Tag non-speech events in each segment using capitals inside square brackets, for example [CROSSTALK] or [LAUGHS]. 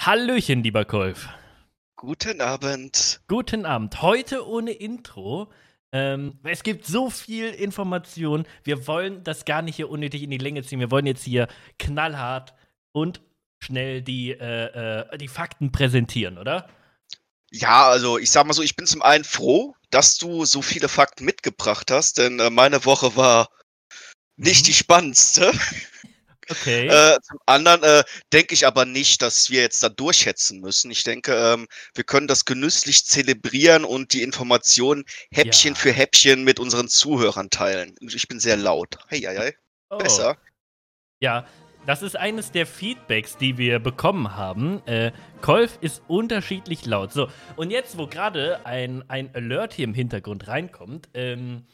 Hallöchen, lieber Kolf. Guten Abend. Guten Abend. Heute ohne Intro. Ähm, es gibt so viel Information. Wir wollen das gar nicht hier unnötig in die Länge ziehen. Wir wollen jetzt hier knallhart und schnell die, äh, äh, die Fakten präsentieren, oder? Ja, also ich sag mal so, ich bin zum einen froh, dass du so viele Fakten mitgebracht hast, denn äh, meine Woche war nicht die spannendste. [LAUGHS] Okay. Äh, zum anderen äh, denke ich aber nicht, dass wir jetzt da durchhetzen müssen. Ich denke, ähm, wir können das genüsslich zelebrieren und die Informationen Häppchen Ja. für Häppchen mit unseren Zuhörern teilen. Ich bin sehr laut. Hey, hey, hey. Oh. Besser. Ja, das ist eines der Feedbacks, die wir bekommen haben. Äh, Kolf ist unterschiedlich laut. So, und jetzt, wo gerade ein, ein Alert hier im Hintergrund reinkommt, ähm,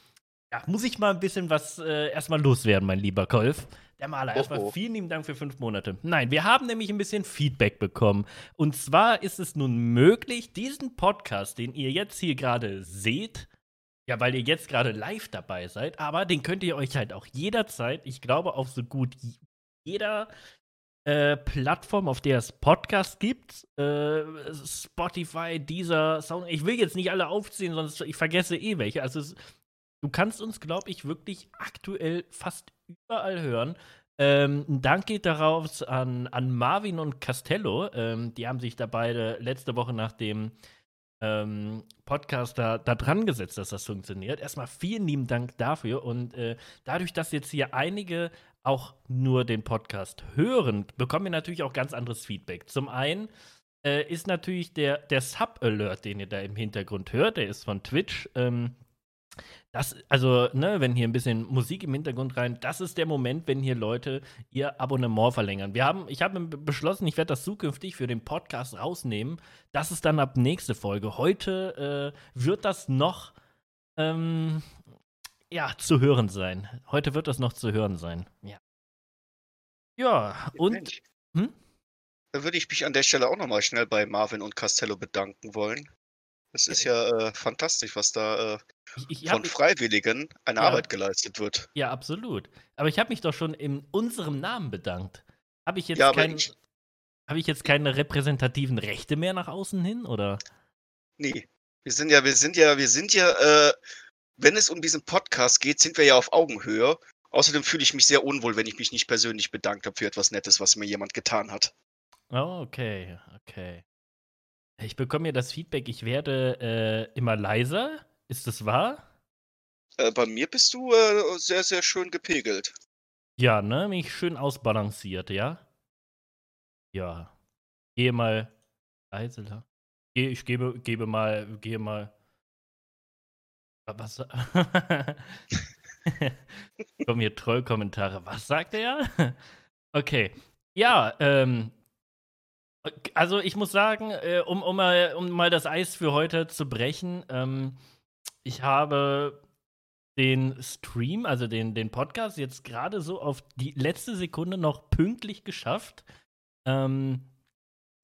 ja, muss ich mal ein bisschen was äh, erstmal loswerden, mein lieber Kolf. Der Maler, Oh, erstmal vielen lieben Dank für fünf Monate. Nein, wir haben nämlich ein bisschen Feedback bekommen. Und zwar ist es nun möglich, diesen Podcast, den ihr jetzt hier gerade seht, ja, weil ihr jetzt gerade live dabei seid, aber den könnt ihr euch halt auch jederzeit, ich glaube, auf so gut jeder äh, Plattform, auf der es Podcasts gibt, äh, Spotify, Deezer, Sound. Ich will jetzt nicht alle aufzählen, sonst ich vergesse eh welche. Also es, du kannst uns, glaube ich, wirklich aktuell fast überall hören. Ähm, ein Dank geht darauf an, an Marvin und Castello. Ähm, die haben sich da beide letzte Woche nach dem ähm, Podcast da, da dran gesetzt, dass das funktioniert. Erstmal vielen lieben Dank dafür. Und äh, dadurch, dass jetzt hier einige auch nur den Podcast hören, bekommen wir natürlich auch ganz anderes Feedback. Zum einen äh, ist natürlich der, der Sub-Alert, den ihr da im Hintergrund hört, der ist von Twitch. Ähm, das, also, ne, wenn hier ein bisschen Musik im Hintergrund rein, das ist der Moment, wenn hier Leute ihr Abonnement verlängern. Wir haben, ich habe beschlossen, ich werde das zukünftig für den Podcast rausnehmen. Das ist dann ab nächste Folge. Heute äh, wird das noch ähm, ja, zu hören sein. Heute wird das noch zu hören sein. Ja. Ja, und. Hm? Da würde ich mich an der Stelle auch nochmal schnell bei Marvin und Castello bedanken wollen. Es ist ja äh, fantastisch, was da äh, ich, ich von hab, Freiwilligen eine Ja. Arbeit geleistet wird. ja, absolut. Aber ich habe mich doch schon in unserem Namen bedankt. Habe ich jetzt Ja, aber kein, ich, habe ich jetzt keine repräsentativen Rechte mehr nach außen hin oder? nee. Wir sind ja, wir sind ja, wir sind ja, äh, wenn es um diesen Podcast geht, sind wir ja auf Augenhöhe. Außerdem fühle ich mich sehr unwohl, wenn ich mich nicht persönlich bedankt habe für etwas Nettes, was mir jemand getan hat. Oh, okay, okay. Ich bekomme ja das Feedback, ich werde äh, immer leiser. Ist das wahr? Äh, bei mir bist du äh, sehr, sehr schön gepegelt. Ja, ne? Mich schön ausbalanciert, ja? Ja. Gehe mal leiser. Geh, ich gebe, gebe mal, gehe mal. Was? [LAUGHS] Kommen hier Trollkommentare. Was sagt er? [LAUGHS] Okay. Ja, ähm. Also ich muss sagen, äh, um, um, mal, um mal das Eis für heute zu brechen, ähm, ich habe den Stream, also den, den Podcast, jetzt gerade so auf die letzte Sekunde noch pünktlich geschafft. Ähm,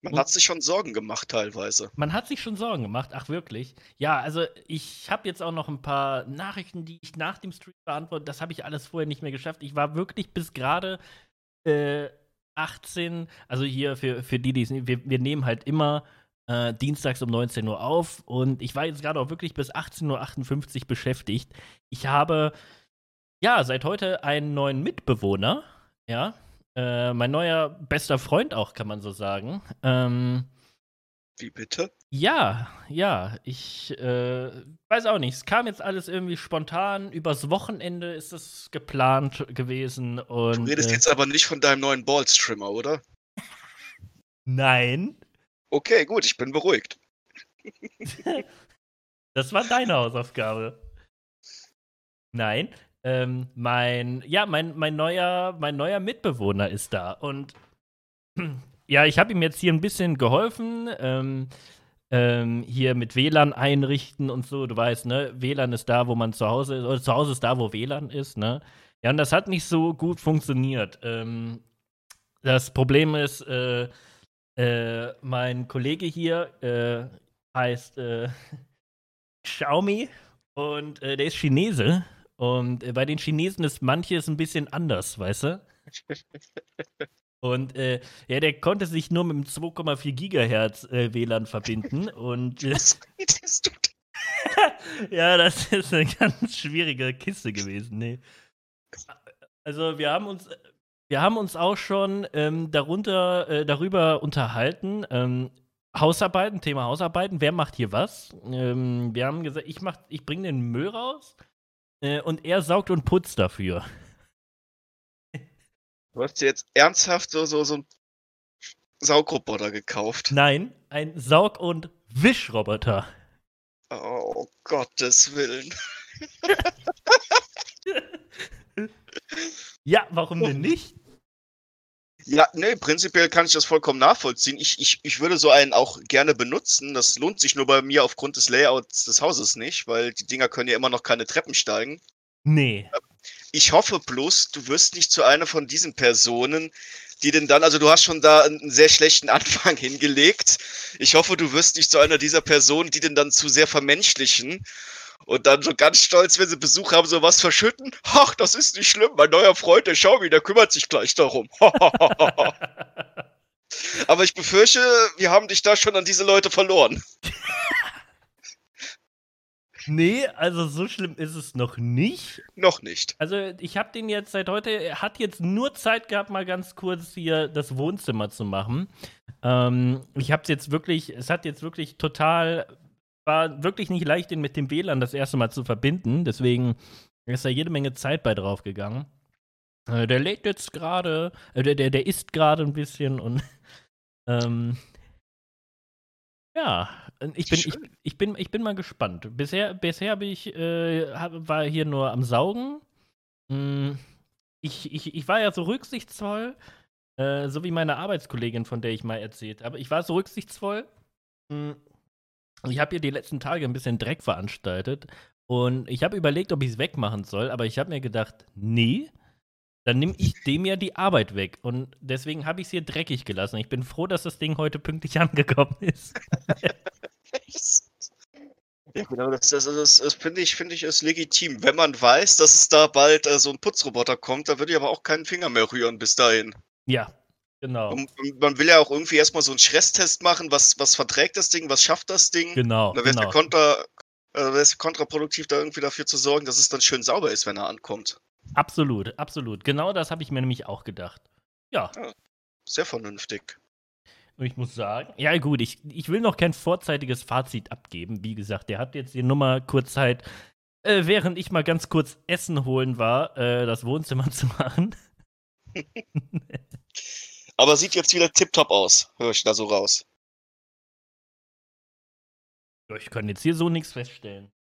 Man hat sich schon Sorgen gemacht teilweise. man hat sich schon Sorgen gemacht, ach wirklich. Ja, also ich habe jetzt auch noch ein paar Nachrichten, die ich nach dem Stream beantworte. Das habe ich alles vorher nicht mehr geschafft. Ich war wirklich bis gerade äh, 18, also hier für, für die, die es wir, wir nehmen halt immer äh, dienstags um 19 Uhr auf und ich war jetzt gerade auch wirklich bis 18.58 Uhr beschäftigt. Ich habe ja seit heute einen neuen Mitbewohner, ja. Äh, mein neuer bester Freund auch, kann man so sagen. Ähm, Wie bitte? Ja, ja, ich äh, weiß auch nicht. Es kam jetzt alles irgendwie spontan. Übers Wochenende ist es geplant gewesen. Und, Du redest äh, jetzt aber nicht von deinem neuen Ballstrimmer, oder? Nein, Okay, gut, ich bin beruhigt. [LAUGHS] das war deine Hausaufgabe. Nein, ähm, mein, ja, mein, mein, neuer, mein neuer Mitbewohner ist da. Und [CLEARS THROAT] ja, ich habe ihm jetzt hier ein bisschen geholfen. Ähm, ähm, hier mit WLAN einrichten und so. Du weißt, ne? WLAN ist da, wo man zu Hause ist, oder zu Hause ist da, wo WLAN ist, ne? Ja, und das hat nicht so gut funktioniert. Ähm, das Problem ist, äh, äh, mein Kollege hier äh, heißt äh, [LAUGHS] Xiaomi und äh, der ist Chinese. Und äh, bei den Chinesen ist manches ein bisschen anders, weißt du? [LAUGHS] Und äh, ja, der konnte sich nur mit dem 2,4 Gigahertz äh, WLAN verbinden. Und äh, Was redest du denn? [LAUGHS] ja, das ist eine ganz schwierige Kiste gewesen. Nee. Also wir haben uns, wir haben uns auch schon ähm, darunter, äh, darüber unterhalten. Ähm, Hausarbeiten, Thema Hausarbeiten. Wer macht hier was? Ähm, wir haben gesagt, ich mach, ich bringe den Müll raus äh, und er saugt und putzt dafür. Du hast dir jetzt ernsthaft so, so, so einen Saugroboter gekauft. Nein, ein Saug- und Wischroboter. Oh, Gottes Willen. [LAUGHS] Ja, warum denn nicht? Ja, nee, prinzipiell kann ich das vollkommen nachvollziehen. Ich, ich, ich würde so einen auch gerne benutzen. Das lohnt sich nur bei mir aufgrund des Layouts des Hauses nicht, weil die Dinger können ja immer noch keine Treppen steigen. Nee. Ich hoffe bloß, du wirst nicht zu einer von diesen Personen, die denn dann, also du hast schon da einen sehr schlechten [LAUGHS] Anfang hingelegt. Ich hoffe, du wirst nicht zu einer dieser Personen, die denn dann zu sehr vermenschlichen und dann so ganz stolz, wenn sie Besuch haben, sowas verschütten. Ach, das ist nicht schlimm, mein neuer Freund, der Xiaomi, der kümmert sich gleich darum. [LAUGHS] Aber ich befürchte, wir haben dich da schon an diese Leute verloren. [LAUGHS] nee, also so schlimm ist es noch nicht. Noch nicht. Also ich habe den jetzt seit heute, er hat jetzt nur Zeit gehabt, mal ganz kurz hier das Wohnzimmer zu machen. Ähm, ich habe es jetzt wirklich, es hat jetzt wirklich total, war wirklich nicht leicht, den mit dem WLAN das erste Mal zu verbinden. Deswegen ist da jede Menge Zeit bei drauf gegangen. Äh, der lädt jetzt gerade, äh, der, der, der isst gerade ein bisschen und [LAUGHS] ähm, ja, ich bin, ich, ich, bin, ich bin mal gespannt. Bisher, bisher hab ich, äh, hab, war hier nur am Saugen. Mm, Ich, ich, ich war ja so rücksichtsvoll, äh, so wie meine Arbeitskollegin, von der ich mal erzählt habe. Ich war so rücksichtsvoll. Mm, Ich habe hier die letzten Tage ein bisschen Dreck veranstaltet. Und ich habe überlegt, ob ich es wegmachen soll, aber ich habe mir gedacht, nee, dann nehme ich dem ja die Arbeit weg. Und deswegen habe ich es hier dreckig gelassen. Ich bin froh, dass das Ding heute pünktlich [LAUGHS] angekommen ist. [LAUGHS] Ja, genau, das, das, das, das finde ich, finde ich ist legitim. Wenn man weiß, dass es da bald äh, so ein Putzroboter kommt, dann würde ich aber auch keinen Finger mehr rühren bis dahin. Ja, genau. Und, man will ja auch irgendwie erstmal so einen Stresstest machen, was, was verträgt das Ding, was schafft das Ding. Genau. Dann wäre es genau. kontra, äh, kontraproduktiv, da irgendwie dafür zu sorgen, dass es dann schön sauber ist, wenn er ankommt. Absolut, absolut. Genau das habe ich mir nämlich auch gedacht. Ja, Sehr vernünftig. und ich muss sagen, ja gut, ich, ich will noch kein vorzeitiges Fazit abgeben. Wie gesagt, der hat jetzt die Nummer kurz Zeit, äh, während ich mal ganz kurz Essen holen war, äh, das Wohnzimmer [LAUGHS] zu machen. Aber sieht jetzt wieder tipptopp aus, höre ich da so raus. Ja, ich kann jetzt hier so nichts feststellen.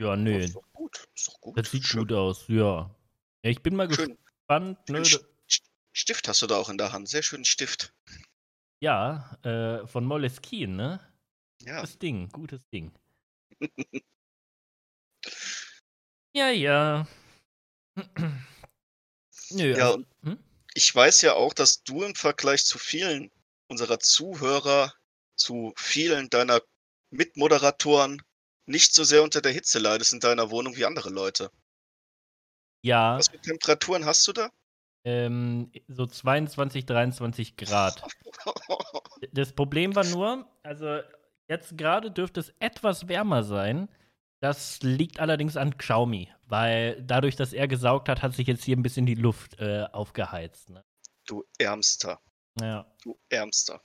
Ja, nö, gut. Ist doch gut. das sieht Schön. gut aus, ja. ja ich bin mal Schön. gespannt. Ne, St- St- Stift hast du da auch in der Hand. Sehr schönen Stift. ja, äh, von Moleskine, ne? Ja. Gutes Ding, gutes Ding. [LAUGHS] ja, ja. [CLEARS THROAT] Nö, Ja, also, hm? ich weiß ja auch, dass du im Vergleich zu vielen unserer Zuhörer, zu vielen deiner Mitmoderatoren nicht so sehr unter der Hitze leidest in deiner Wohnung wie andere Leute. ja, Was für Temperaturen hast du da? ähm, so 22, 23 Grad. [LAUGHS] Das Problem war nur, also jetzt gerade dürfte es etwas wärmer sein. Das liegt allerdings an Xiaomi, weil dadurch, dass er gesaugt hat, hat sich jetzt hier ein bisschen die Luft äh, aufgeheizt. Ne? Du Ärmster. Ja. Du Ärmster.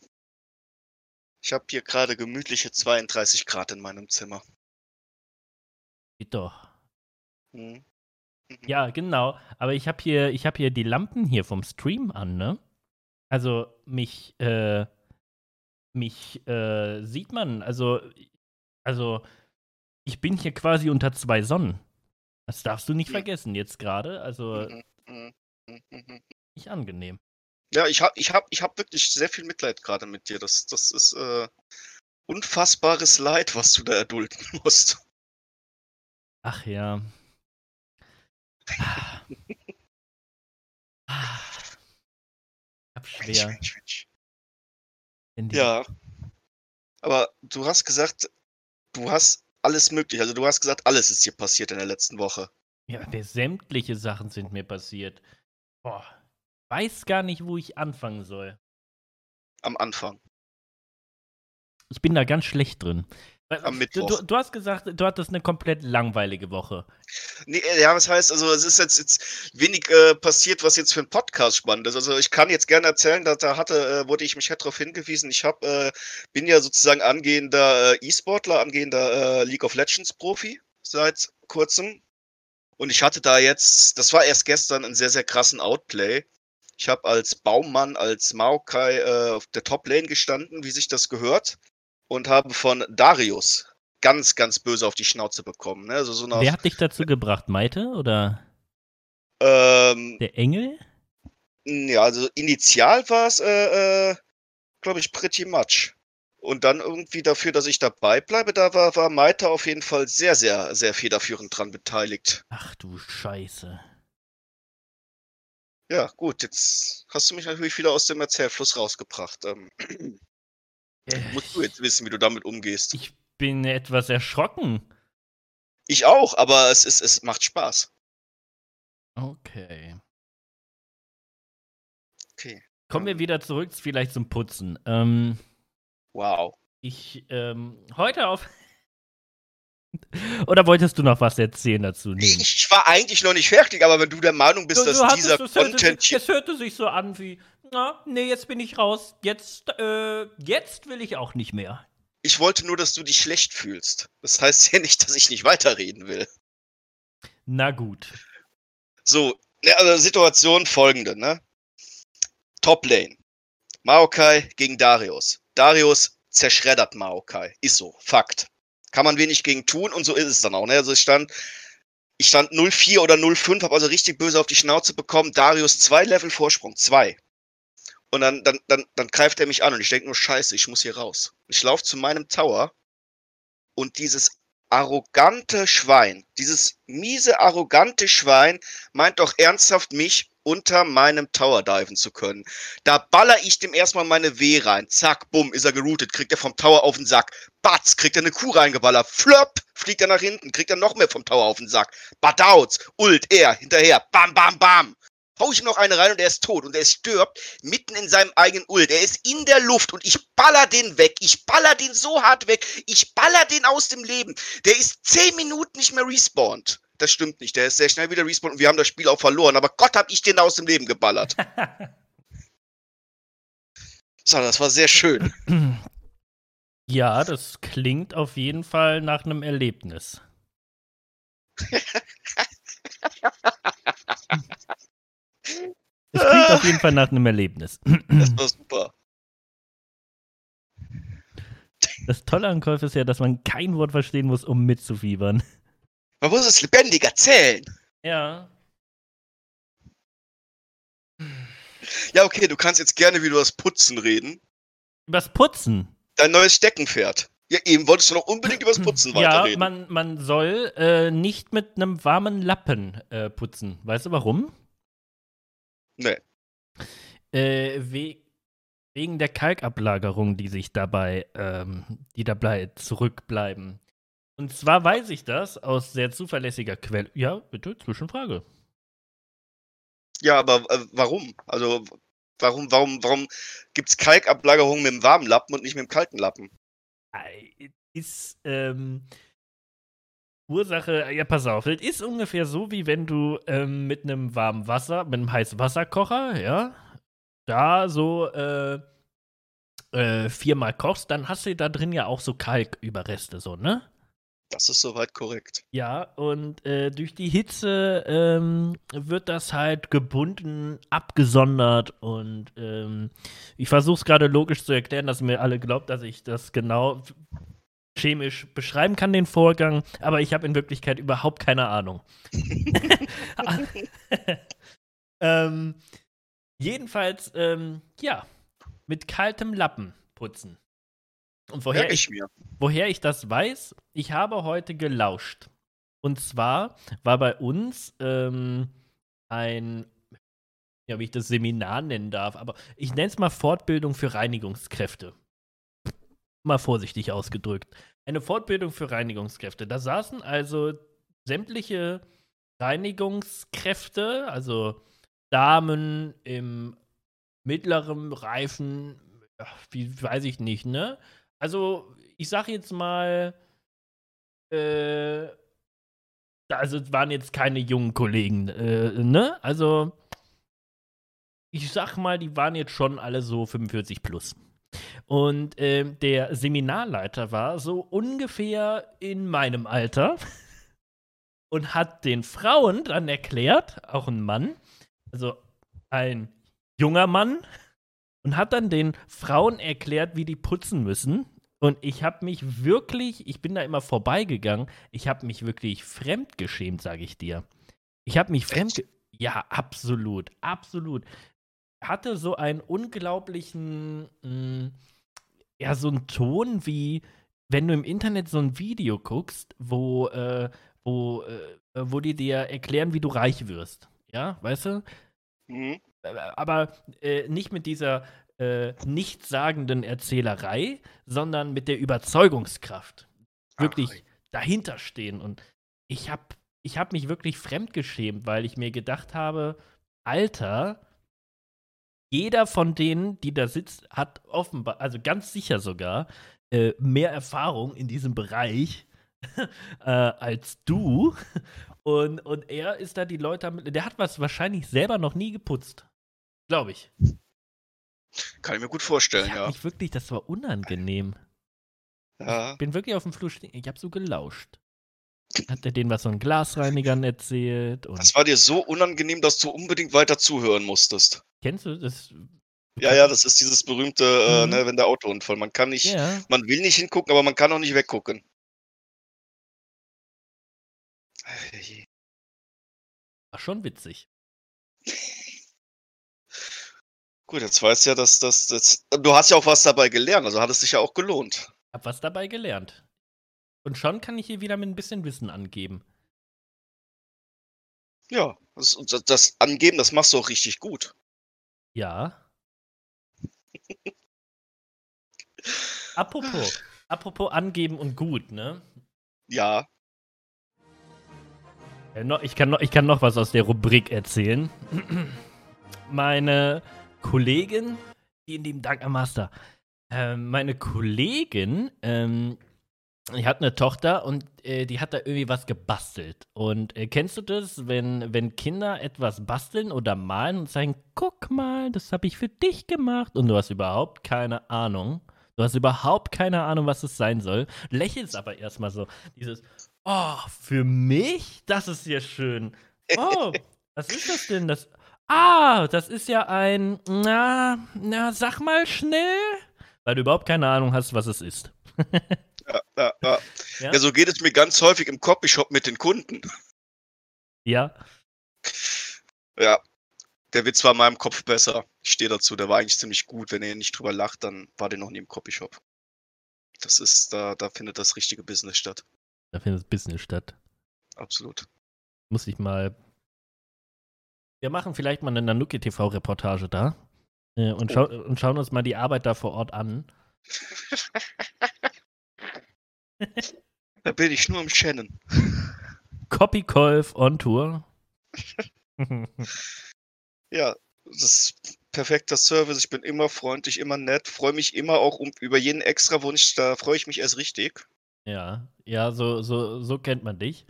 Ich habe hier gerade gemütliche 32 Grad in meinem Zimmer. Geht doch. Hm. Mhm. Ja, genau. Aber ich habe hier, ich habe hier die Lampen hier vom Stream an, ne? Also mich, äh, mich äh, sieht man, also, also ich bin hier quasi unter zwei Sonnen. Das darfst du nicht vergessen jetzt gerade. Also Mhm, mhm, mhm, mhm. nicht angenehm. Ja, ich hab, ich hab, ich hab wirklich sehr viel Mitleid gerade mit dir. Das, das ist äh, unfassbares Leid, was du da erdulden [LAUGHS] musst. Ach ja. Ah. Ah. Hab Mensch, schwer. Mensch, Mensch. die- Ja. Aber du hast gesagt, du hast alles möglich. Also du hast gesagt, alles ist hier passiert in der letzten Woche. Ja, der sämtliche Sachen sind mir passiert. Boah. weiß gar nicht, wo ich anfangen soll. Am Anfang. Ich bin da ganz schlecht drin. Am Du, Mittwoch. du, du hast gesagt, du hattest eine komplett langweilige Woche. Nee, äh, ja, was heißt, also es ist jetzt, jetzt wenig äh, passiert, was jetzt für einen Podcast spannend ist. Also ich kann jetzt gerne erzählen, dass da hatte, äh, wurde ich mich halt darauf hingewiesen, ich hab, äh, bin ja sozusagen angehender äh, E-Sportler, angehender äh, League of Legends Profi seit kurzem. Und ich hatte da jetzt, das war erst gestern, einen sehr, sehr krassen Outplay. Ich habe als Baummann, als Maokai auf der Top-Lane gestanden, wie sich das gehört. Und habe von Darius ganz, ganz böse auf die Schnauze bekommen. Ne? Also so nach, Wer hat dich dazu gebracht? Maite oder ähm, der Engel? Ja, also initial war es, äh, äh, glaube ich, pretty much. Und dann irgendwie dafür, dass ich dabei bleibe, da war, war Maita auf jeden Fall sehr, sehr, sehr federführend dran beteiligt. Ach du Scheiße. Ja, gut, jetzt hast du mich natürlich wieder aus dem Erzählfluss rausgebracht. Ähm, Äh, musst du jetzt wissen, wie du damit umgehst. Ich bin etwas erschrocken. Ich auch, aber es, ist, es macht Spaß. Okay. Okay. Kommen wir wieder zurück, vielleicht zum Putzen. Ähm, Wow. ich, ähm, heute auf. Oder wolltest du noch was erzählen dazu? Nee. Ich, ich war eigentlich noch nicht fertig, aber wenn du der Meinung bist, dass hattest- dieser es hörte, Content sich, hier. es hörte sich so an wie, na, nee, jetzt bin ich raus. Jetzt, äh, jetzt will ich auch nicht mehr. Ich wollte nur, dass du dich schlecht fühlst. Das heißt ja nicht, dass ich nicht weiterreden will. Na gut. So, also Situation folgende, ne? Top Lane. Maokai gegen Darius. Darius zerschreddert Maokai. Ist so, Fakt. Kann man wenig gegen tun und so ist es dann auch, ne? Also ich stand, ich stand 0-4 oder 0-5, habe also richtig böse auf die Schnauze bekommen. Darius zwei Level Vorsprung, zwei. Und dann, dann, dann, dann greift er mich an und ich denke nur, scheiße, ich muss hier raus. Ich laufe zu meinem Tower und dieses arrogante Schwein, dieses miese, arrogante Schwein meint doch ernsthaft, mich unter meinem Tower diven zu können. Da baller ich dem erstmal meine W rein. Zack, bumm, ist er geroutet. Kriegt er vom Tower auf den Sack. Batz, kriegt er eine Kuh reingeballert. Flop, fliegt er nach hinten. Kriegt er noch mehr vom Tower auf den Sack. Badouts, Ult, er, hinterher. Bam, bam, bam. Hau ich ihm noch eine rein und er ist tot. Und er stirbt mitten in seinem eigenen Ult. Er ist in der Luft und ich baller den weg. Ich baller den so hart weg. Ich baller den aus dem Leben. Der ist zehn Minuten nicht mehr respawned. Das stimmt nicht. Der ist sehr schnell wieder respawned und wir haben das Spiel auch verloren. Aber Gott, hab ich den aus dem Leben geballert. [LAUGHS] So, das war sehr schön. [CLEARS THROAT] Ja, das klingt auf jeden Fall nach einem Erlebnis. Es klingt auf jeden Fall nach einem Erlebnis. [LAUGHS] Das war super. Das Tolle an Golf ist ja, dass man kein Wort verstehen muss, um mitzufiebern. Man muss es lebendig erzählen. Ja. Ja, okay, du kannst jetzt gerne wieder das Putzen reden. Übers Putzen. Dein neues Steckenpferd. Ja, eben wolltest du noch unbedingt über das Putzen [CLEARS THROAT] Ja, weiterreden. man, man soll äh, nicht mit einem warmen Lappen äh, putzen. Weißt du warum? Nee. Äh, we wegen der Kalkablagerung, die sich dabei, ähm, die dabei zurückbleiben. Und zwar weiß ich das aus sehr zuverlässiger Quelle. Ja, bitte, Zwischenfrage. Ja, aber äh, warum? Also, warum, warum, warum gibt's Kalkablagerungen mit dem warmen Lappen und nicht mit dem kalten Lappen? Ist, ähm, Ursache, ja, pass auf, das ist ungefähr so, wie wenn du ähm, mit einem warmen Wasser, mit einem heißen Wasserkocher, ja, da so äh, äh, viermal kochst, dann hast du da drin ja auch so Kalküberreste, so, ne? Das ist soweit korrekt. Ja, und äh, durch die Hitze ähm, wird das halt gebunden, abgesondert und ähm, ich versuche es gerade logisch zu erklären, dass mir alle glaubt, dass ich das genau chemisch beschreiben kann, den Vorgang, aber ich habe in Wirklichkeit überhaupt keine Ahnung. [LAUGHS] [LAUGHS] ähm, jedenfalls, ähm, ja, mit kaltem Lappen putzen. Und woher ich ich. Woher ich das weiß, ich habe heute gelauscht. Und zwar war bei uns ähm, ein, ja, wie ich das Seminar nennen darf, aber ich nenne es mal Fortbildung für Reinigungskräfte. Mal vorsichtig ausgedrückt. Eine Fortbildung für Reinigungskräfte. Da saßen also sämtliche Reinigungskräfte, also Damen im mittleren Reifen, wie weiß ich nicht, ne? Also, ich sag jetzt mal, äh, also es waren jetzt keine jungen Kollegen, äh, ne? Also, ich sag mal, die waren jetzt schon alle so 45 plus. Und äh, der Seminarleiter war so ungefähr in meinem Alter [LAUGHS] und hat den Frauen dann erklärt, auch ein Mann, also ein junger Mann, und hat dann den Frauen erklärt, wie die putzen müssen. Und ich habe mich wirklich, ich bin da immer vorbeigegangen, ich habe mich wirklich fremdgeschämt, sage ich dir. Ich habe mich fremd. Ja, absolut, absolut. Hatte so einen unglaublichen, mh, mm, ja, so einen Ton wie, wenn du im Internet so ein Video guckst, wo, äh, wo, äh, wo die dir erklären, wie du reich wirst. Ja, weißt du? Mhm. Aber äh, nicht mit dieser äh, nichtssagenden Erzählerei, sondern mit der Überzeugungskraft. Wirklich Ach, dahinter stehen. Und ich habe ich hab mich wirklich fremdgeschämt, weil ich mir gedacht habe, Alter, jeder von denen, die da sitzt, hat offenbar, also ganz sicher sogar, äh, mehr Erfahrung in diesem Bereich [LAUGHS] äh, als du. Und, und er ist da die Leute, der hat was wahrscheinlich selber noch nie geputzt. Glaube ich. Kann ich mir gut vorstellen, ich ja. Ich wirklich, das war unangenehm. Ja. Ich bin wirklich auf dem Flur stehen. Ich habe so gelauscht. Hat er denen was von Glasreinigern erzählt? das war dir so unangenehm, dass du unbedingt weiter zuhören musstest. Kennst du das? Ja, ja, das ist dieses berühmte, äh, mhm. äh, ne, wenn der Autounfall. Man kann nicht, ja. man will nicht hingucken, aber man kann auch nicht weggucken. War schon witzig. [LAUGHS] Gut, jetzt weißt du ja, dass das, das. Du hast ja auch was dabei gelernt, also hat es sich ja auch gelohnt. Hab was dabei gelernt. Und schon kann ich hier wieder mit ein bisschen Wissen angeben. Ja, das, das Angeben, das machst du auch richtig gut. Ja. [LAUGHS] apropos, apropos angeben und gut, ne? Ja. Ich kann, noch, ich kann noch was aus der Rubrik erzählen. [CLEARS THROAT] Meine Kollegin, vielen lieben Dank am Master. Ähm, meine Kollegin, ähm, die hat eine Tochter und äh, die hat da irgendwie was gebastelt. Und äh, kennst du das, wenn, wenn Kinder etwas basteln oder malen und sagen, guck mal, das habe ich für dich gemacht und du hast überhaupt keine Ahnung. Du hast überhaupt keine Ahnung, was es sein soll. Lächelst aber erstmal so. Dieses, oh, für mich? Das ist ja schön. Oh, was ist das denn? Das, ah, das ist ja ein, na, na, sag mal schnell. Weil du überhaupt keine Ahnung hast, was es ist. ja, ja, ja. [LAUGHS] ja, ja. so geht es mir ganz häufig im Copyshop mit den Kunden. Ja. Ja, der Witz war in meinem Kopf besser. Ich stehe dazu, der war eigentlich ziemlich gut. Wenn ihr nicht drüber lacht, dann war der noch nie im Copyshop. Das ist, da, da findet das richtige Business statt. Da findet das Business statt. Absolut. Muss ich mal. Wir machen vielleicht mal eine Nanuki TV-Reportage da äh, und, schau oh. und schauen uns mal die Arbeit da vor Ort an. [LAUGHS] da bin ich nur im Shannon. Copykolf on Tour. [LAUGHS] ja, das ist perfekter Service. Ich bin immer freundlich, immer nett, freue mich immer auch um, über jeden extra Wunsch. Da freue ich mich erst richtig. Ja, ja, so, so, so kennt man dich.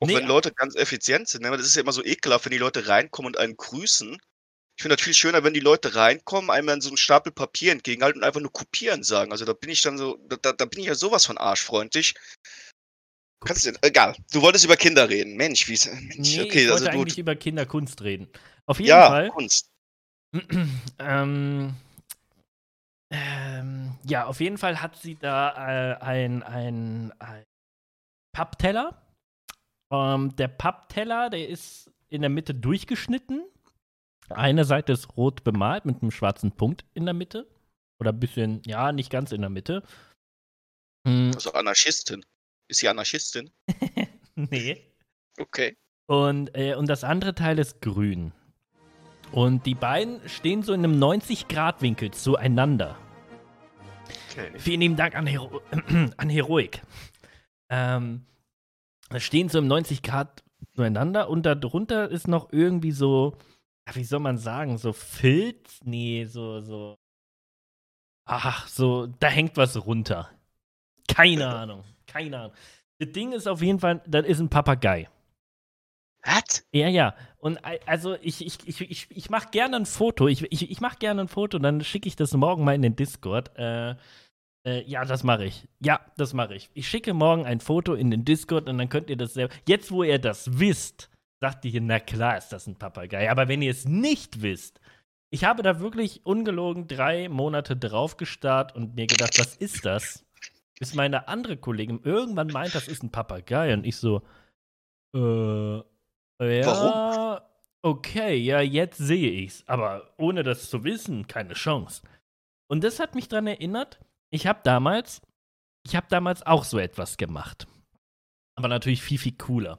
Auch nee. wenn Leute ganz effizient sind. Ne? Das ist ja immer so ekelhaft, wenn die Leute reinkommen und einen grüßen. Ich finde das viel schöner, wenn die Leute reinkommen, einmal in so einen Stapel Papier entgegenhalten und einfach nur kopieren sagen. Also da bin ich dann so, da, da bin ich ja sowas von arschfreundlich. Kannst du, egal. Du wolltest über Kinder reden. Mensch, wie ist. Mensch, nee, okay, ich wollte also eigentlich über Kinderkunst reden. Auf jeden ja, Fall. Kunst. [CLEARS THROAT] ähm, ähm, ja, auf jeden Fall hat sie da äh, ein, ein, ein Pappteller. Ähm, der Pappteller, der ist in der Mitte durchgeschnitten. Eine Seite ist rot bemalt mit einem schwarzen Punkt in der Mitte. Oder ein bisschen, ja, nicht ganz in der Mitte. Mhm. Also Anarchistin. Ist sie Anarchistin? [LAUGHS] nee. Okay. Und, äh, und das andere Teil ist grün. Und die beiden stehen so in einem 90-Grad-Winkel zueinander. Okay. Vielen lieben Dank an, Hero [CLEARS THROAT] an Heroik. Ähm, stehen so im 90 Grad zueinander und darunter ist noch irgendwie so wie soll man sagen, so Filz? Nee, so, so. Ach, so, da hängt was runter. Keine Ahnung. Keine Ahnung. Das Ding ist auf jeden Fall, das ist ein Papagei. Was? Ja, ja. Und also ich, ich, ich, ich, ich mache gerne ein Foto. Ich, ich, ich mache gerne ein Foto, dann schicke ich das morgen mal in den Discord. Äh, äh, ja, das mache ich. Ja, das mache ich. Ich schicke morgen ein Foto in den Discord und dann könnt ihr das selber. Jetzt, wo ihr das wisst, sagt ihr, na klar ist das ein Papagei. Aber wenn ihr es nicht wisst, ich habe da wirklich ungelogen drei Monate drauf gestarrt und mir gedacht, was ist das? Bis meine andere Kollegin irgendwann meint, das ist ein Papagei. Und ich so, äh, ja, Warum? Okay, ja, jetzt sehe ich's. Aber ohne das zu wissen, keine Chance. Und das hat mich daran erinnert, ich habe damals, ich habe damals auch so etwas gemacht. Aber natürlich viel, viel cooler.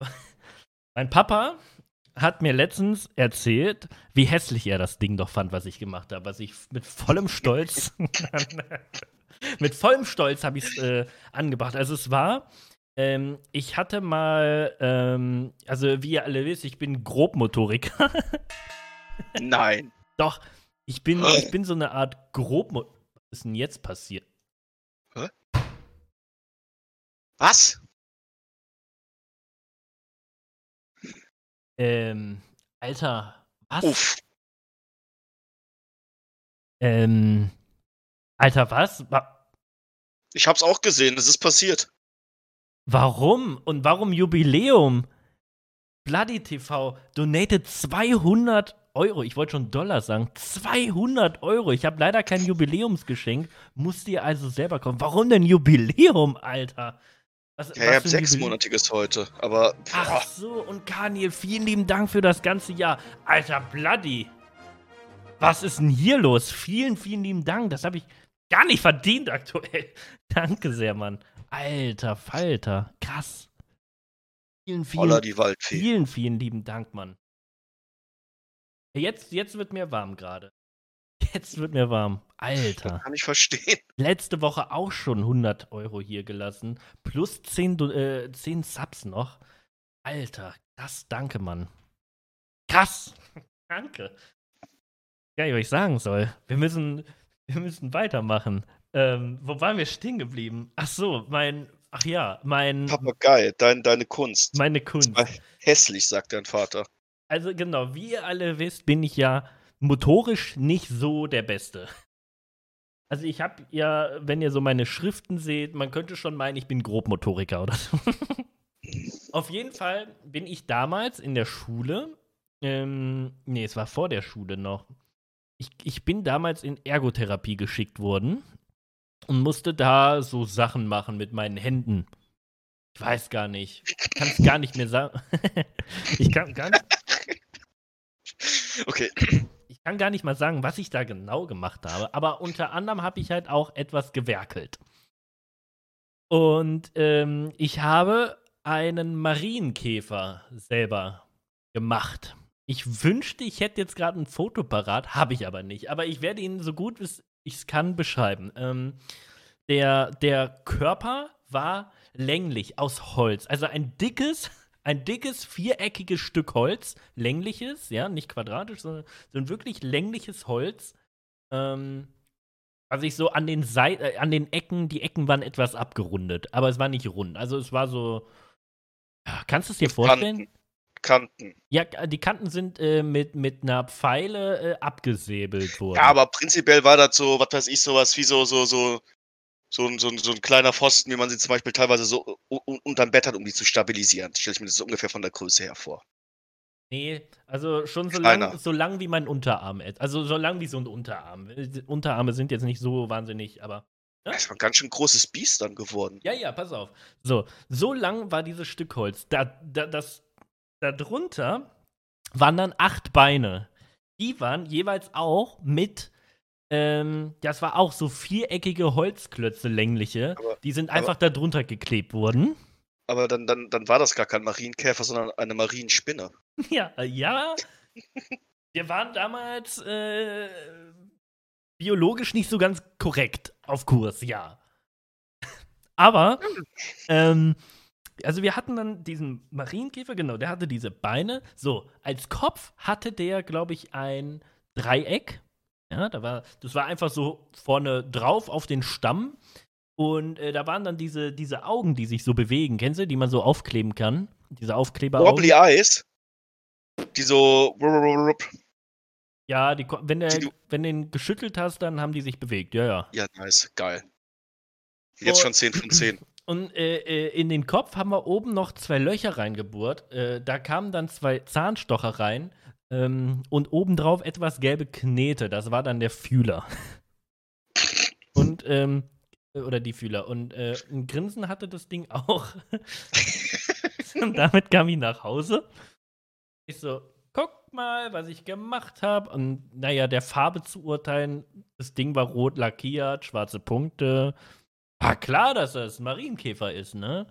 [LAUGHS] mein Papa hat mir letztens erzählt, wie hässlich er das Ding doch fand, was ich gemacht habe. Was ich mit vollem Stolz, [LAUGHS] [LAUGHS] mit vollem Stolz habe ich es äh, angebracht. Also es war, ähm, ich hatte mal, ähm, also wie ihr alle wisst, ich bin Grobmotoriker. Nein. Doch, ich bin, ich bin so eine Art Grobmotoriker. Ist denn jetzt passiert? Hä? Was? Ähm, Alter, was? Uff. Ähm, Alter, was? Ich hab's auch gesehen, es ist passiert. Warum? Und warum Jubiläum? Bloody TV donated 200 Euro. Ich wollte schon Dollar sagen. 200 Euro. Ich habe leider kein Jubiläumsgeschenk. Musst ihr also selber kommen. Warum denn Jubiläum, Alter? Was, ja, was ich habe sechsmonatiges heute, aber. Ach so, und Kaniel, vielen lieben Dank für das ganze Jahr. Alter, Bloody. Was ist denn hier los? Vielen, vielen lieben Dank. Das habe ich gar nicht verdient aktuell. [LAUGHS] Danke sehr, Mann. Alter Falter, krass. Vielen, vielen, vielen, vielen lieben Dank, Mann. Jetzt, jetzt wird mir warm gerade. Jetzt wird mir warm. Alter. Kann ich verstehen. [LAUGHS] Letzte Woche auch schon 100 Euro hier gelassen. Plus 10, äh, 10 Subs noch. Alter, krass, danke, Mann. Krass. [LAUGHS] danke. Ja, was ich sagen soll. Wir müssen, wir müssen weitermachen. Ähm, wo waren wir stehen geblieben? Ach so, mein, ach ja, mein. Papagei, dein, deine Kunst. Meine Kunst. Hässlich, sagt dein Vater. Also genau, wie ihr alle wisst, bin ich ja motorisch nicht so der Beste. Also ich habe ja, wenn ihr so meine Schriften seht, man könnte schon meinen, ich bin Grobmotoriker oder so. [LAUGHS] Auf jeden Fall bin ich damals in der Schule, ähm, nee, es war vor der Schule noch. Ich, ich bin damals in Ergotherapie geschickt worden und musste da so Sachen machen mit meinen Händen. Ich weiß gar nicht. Ich kann es gar nicht mehr sagen. [LAUGHS] ich kann gar nicht. Okay. Ich kann gar nicht mal sagen, was ich da genau gemacht habe, aber unter anderem habe ich halt auch etwas gewerkelt. Und ähm, ich habe einen Marienkäfer selber gemacht. Ich wünschte, ich hätte jetzt gerade ein Foto parat, habe ich aber nicht. Aber ich werde ihn so gut wie ich es kann beschreiben. Ähm, der, der Körper war länglich aus Holz. Also ein dickes, ein dickes, viereckiges Stück Holz, längliches, ja, nicht quadratisch, sondern so ein wirklich längliches Holz. Ähm, also ich so an den Seiten, äh, an den Ecken, die Ecken waren etwas abgerundet, aber es war nicht rund. Also es war so. Kannst du es dir vorstellen? Kanten. Ja, die Kanten sind äh, mit, mit einer Pfeile äh, abgesäbelt worden. Ja, aber prinzipiell war das so, was weiß ich, sowas wie so, so, so, so, ein, so, ein, so ein kleiner Pfosten, wie man sie zum Beispiel teilweise so unterm Bett hat, um die zu stabilisieren. Stelle ich mir das so ungefähr von der Größe her vor. Nee, also schon so lang, so lang wie mein Unterarm ist. Also so lang wie so ein Unterarm. Unterarme sind jetzt nicht so wahnsinnig, aber. Ja? Das war ein ganz schön großes Biest dann geworden. Ja, ja, pass auf. So, so lang war dieses Stück Holz. Da, da, das darunter waren dann acht Beine. Die waren jeweils auch mit, ähm, das war auch so viereckige Holzklötze, längliche. Aber, die sind einfach aber, darunter geklebt worden. Aber dann, dann, dann war das gar kein Marienkäfer, sondern eine Marienspinne. [LAUGHS] Ja, äh, ja. [LAUGHS] Wir waren damals äh, biologisch nicht so ganz korrekt auf Kurs, ja. [LAUGHS] Aber ähm, also wir hatten dann diesen Marienkäfer, genau, der hatte diese Beine. So, als Kopf hatte der, glaube ich, ein Dreieck. Ja, da war, das war einfach so vorne drauf auf den Stamm. Und äh, da waren dann diese, diese Augen, die sich so bewegen. Kennst du, die man so aufkleben kann? Diese Aufkleber. Wobbly Eyes. Die so. Ja, die, wenn, der, die wenn du den geschüttelt hast, dann haben die sich bewegt. Ja, ja. Ja, nice. Geil. Jetzt schon 10 von 10. [CLEARS THROAT] Und äh, äh, in den Kopf haben wir oben noch zwei Löcher reingebohrt. Äh, da kamen dann zwei Zahnstocher rein ähm, und obendrauf etwas gelbe Knete. Das war dann der Fühler. und, ähm, äh, oder die Fühler. Und äh, ein Grinsen hatte das Ding auch. [LAUGHS] und damit kam ich nach Hause. Ich so, guck mal, was ich gemacht habe. Und naja, der Farbe zu urteilen, das Ding war rot lackiert, schwarze Punkte. War klar, dass das Marienkäfer ist, ne?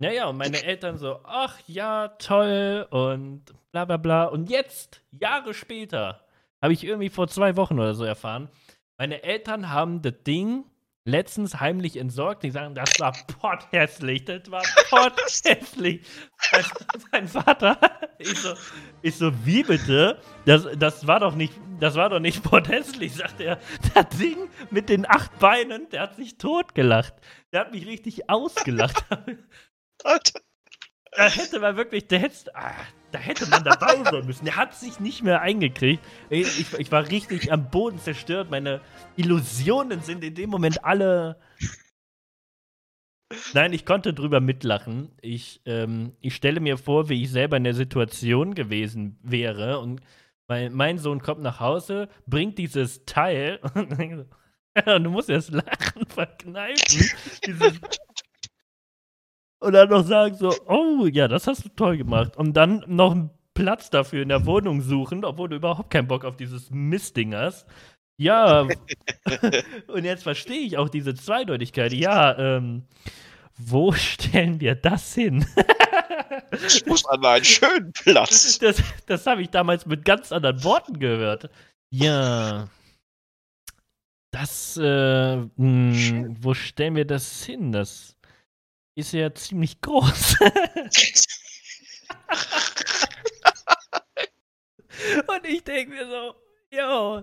Naja, und meine Eltern so, ach ja, toll und bla bla bla. Und jetzt, Jahre später, habe ich irgendwie vor zwei Wochen oder so erfahren, meine Eltern haben das Ding letztens heimlich entsorgt. Die sagen, das war potthässlich, das war potthässlich. [LAUGHS] mein Vater, ich so, ich so, wie bitte? Das, das war doch nicht, das war doch nicht potthässlich, sagt er. Das Ding mit den acht Beinen, der hat sich totgelacht. Der hat mich richtig ausgelacht. [LAUGHS] Alter. Da hätte man wirklich, der hätte, ah, da hätte man dabei sein müssen. Der hat sich nicht mehr eingekriegt. Ich, ich, war richtig am Boden zerstört. Meine Illusionen sind in dem Moment alle. Nein, ich konnte drüber mitlachen. Ich, ähm, ich stelle mir vor, wie ich selber in der Situation gewesen wäre. Und mein, mein Sohn kommt nach Hause, bringt dieses Teil. [LAUGHS] Und du musst erst lachen verkneifen. dieses und dann noch sagen so, oh ja, das hast du toll gemacht. Und dann noch einen Platz dafür in der Wohnung suchen, obwohl du überhaupt keinen Bock auf dieses Mistding hast. Ja, [LAUGHS] und jetzt verstehe ich auch diese Zweideutigkeit. Ja, ähm, wo [LAUGHS] stellen wir das hin? ich muss an einen schönen Platz. [LAUGHS] Das, das habe ich damals mit ganz anderen Worten gehört. Ja. Das, äh, mh, hm, wo stellen wir das hin? Das ist ja ziemlich groß. [LAUGHS] Und ich denke mir so, jo,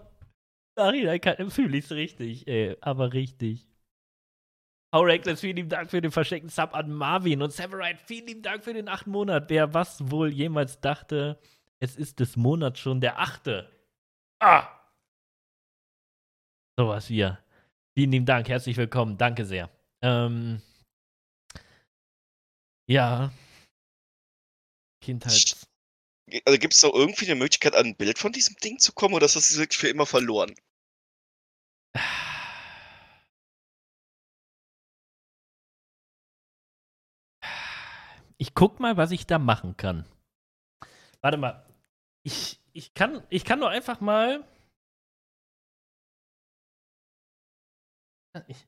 Nachhinein fühle ich es richtig, ey, aber richtig. How Reckless, vielen lieben Dank für den versteckten Sub an Marvin und Severide, vielen lieben Dank für den achten Monat. Wer was wohl jemals dachte, es ist des Monats schon der achte. Ah! Sowas wir. Vielen lieben Dank, herzlich willkommen, danke sehr. Ähm, ja. Kindheit. Also gibt es da irgendwie eine Möglichkeit, an ein Bild von diesem Ding zu kommen oder ist das wirklich für immer verloren? [SIGHS] Ich guck mal, was ich da machen kann. Warte mal. Ich, ich, kann, ich kann doch einfach mal. Ich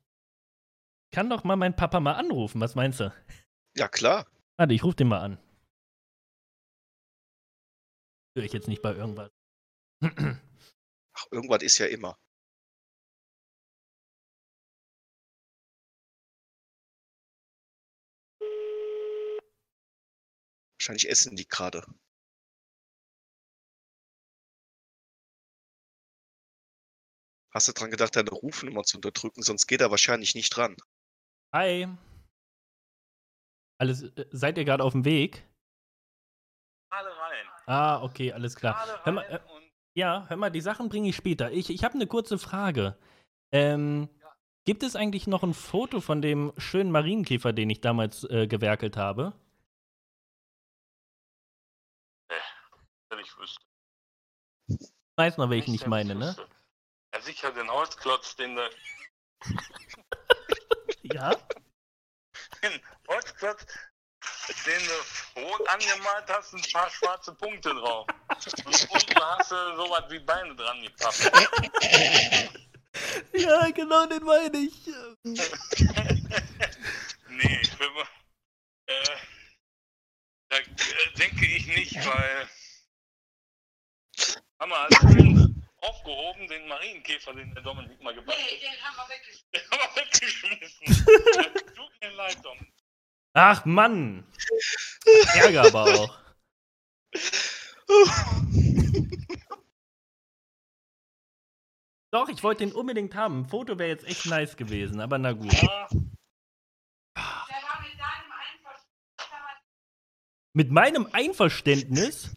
kann doch mal meinen Papa mal anrufen. Was meinst du? Ja, klar. Warte, ich rufe den mal an. Höre ich jetzt nicht bei irgendwas. [CLEARS THROAT] Ach, irgendwas ist ja immer. Wahrscheinlich essen die gerade. Hast du dran gedacht, deine Rufnummer zu unterdrücken, sonst geht er wahrscheinlich nicht dran. Hi. Alles, äh, seid ihr gerade auf dem Weg? Alle rein. Ah, okay, alles klar. Hör mal, äh, ja, hör mal, die Sachen bringe ich später. Ich, ich habe eine kurze Frage. Ähm, ja. Gibt es eigentlich noch ein Foto von dem schönen Marienkäfer, den ich damals äh, gewerkelt habe? Nee, wenn ich wüsste. Weiß noch, wer ich nicht meine, ne? Ja, sicher den Holzklotz, den du. [LAUGHS] ja? Den Holzklotz, den du rot angemalt hast, ein paar schwarze Punkte drauf. Und unten hast du sowas wie Beine dran gepappt. [LAUGHS] Ja, genau, den meine ich. [LAUGHS] nee, für, äh, da äh, denke ich nicht, weil wir also aufgehoben, den Marienkäfer, den der Dominik mal gebracht hat. Nee, den haben wir weggeschmissen. [LAUGHS] Den haben wir weggeschmissen. [LAUGHS] Tut mir leid, Dominik. Ach Mann. Ärger aber auch. Doch, ich wollte den unbedingt haben. Ein Foto wäre jetzt echt nice gewesen, aber na gut. Mit meinem Einverständnis?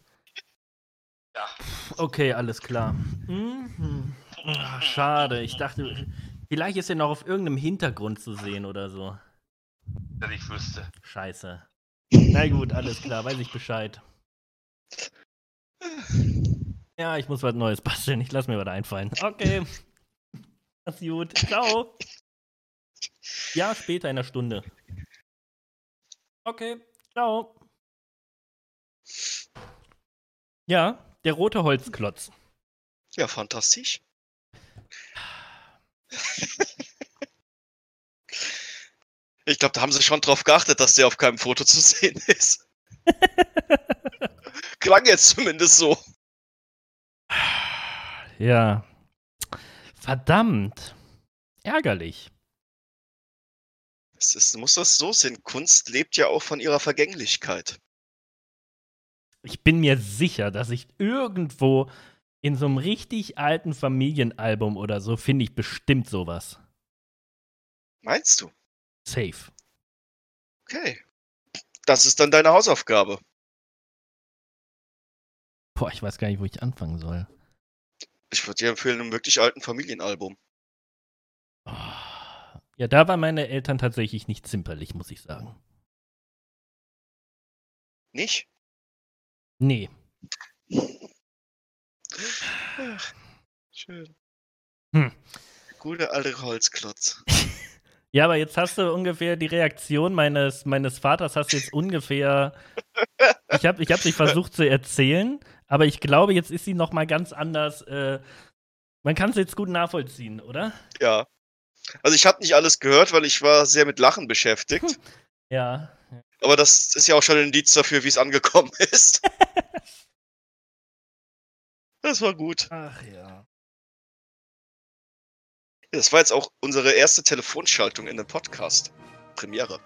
Ja. Okay, alles klar. Mhm. Ach, schade. Ich dachte, vielleicht ist er noch auf irgendeinem Hintergrund zu sehen oder so. Wenn ich wüsste. Scheiße. Na gut, alles klar, weiß ich Bescheid. Ja, ich muss was Neues basteln. Ich lass mir was einfallen. Okay. Mach's gut. Ciao. Ja, später in einer Stunde. Okay. Ciao. Ja, der rote Holzklotz. Ja, fantastisch. Ich glaube, da haben sie schon drauf geachtet, dass der auf keinem Foto zu sehen ist. [LAUGHS] Klang jetzt zumindest so. Ja. Verdammt. Ärgerlich. Es ist, muss das so sehen? Kunst lebt ja auch von ihrer Vergänglichkeit. Ich bin mir sicher, dass ich irgendwo in so einem richtig alten Familienalbum oder so finde ich bestimmt sowas. Meinst du? Safe. Okay. Das ist dann deine Hausaufgabe. Boah, ich weiß gar nicht, wo ich anfangen soll. Ich würde dir empfehlen, einem wirklich alten Familienalbum. Oh. Ja, da waren meine Eltern tatsächlich nicht zimperlich, muss ich sagen. Nicht? Nee. Ach, schön. Hm. Gute alte Holzklotz. [LAUGHS] Ja, aber jetzt hast du ungefähr die Reaktion meines, meines Vaters, hast du jetzt ungefähr. [LAUGHS] Ich habe ich hab sie versucht zu erzählen, aber ich glaube, jetzt ist sie noch mal ganz anders. Äh, man kann es jetzt gut nachvollziehen, oder? Ja. Also ich habe nicht alles gehört, weil ich war sehr mit Lachen [LAUGHS] beschäftigt. Ja. Aber das ist ja auch schon ein Indiz dafür, wie es angekommen [LAUGHS] ist. Das war gut. Ach ja. Das war jetzt auch unsere erste Telefonschaltung in dem Podcast. Premiere.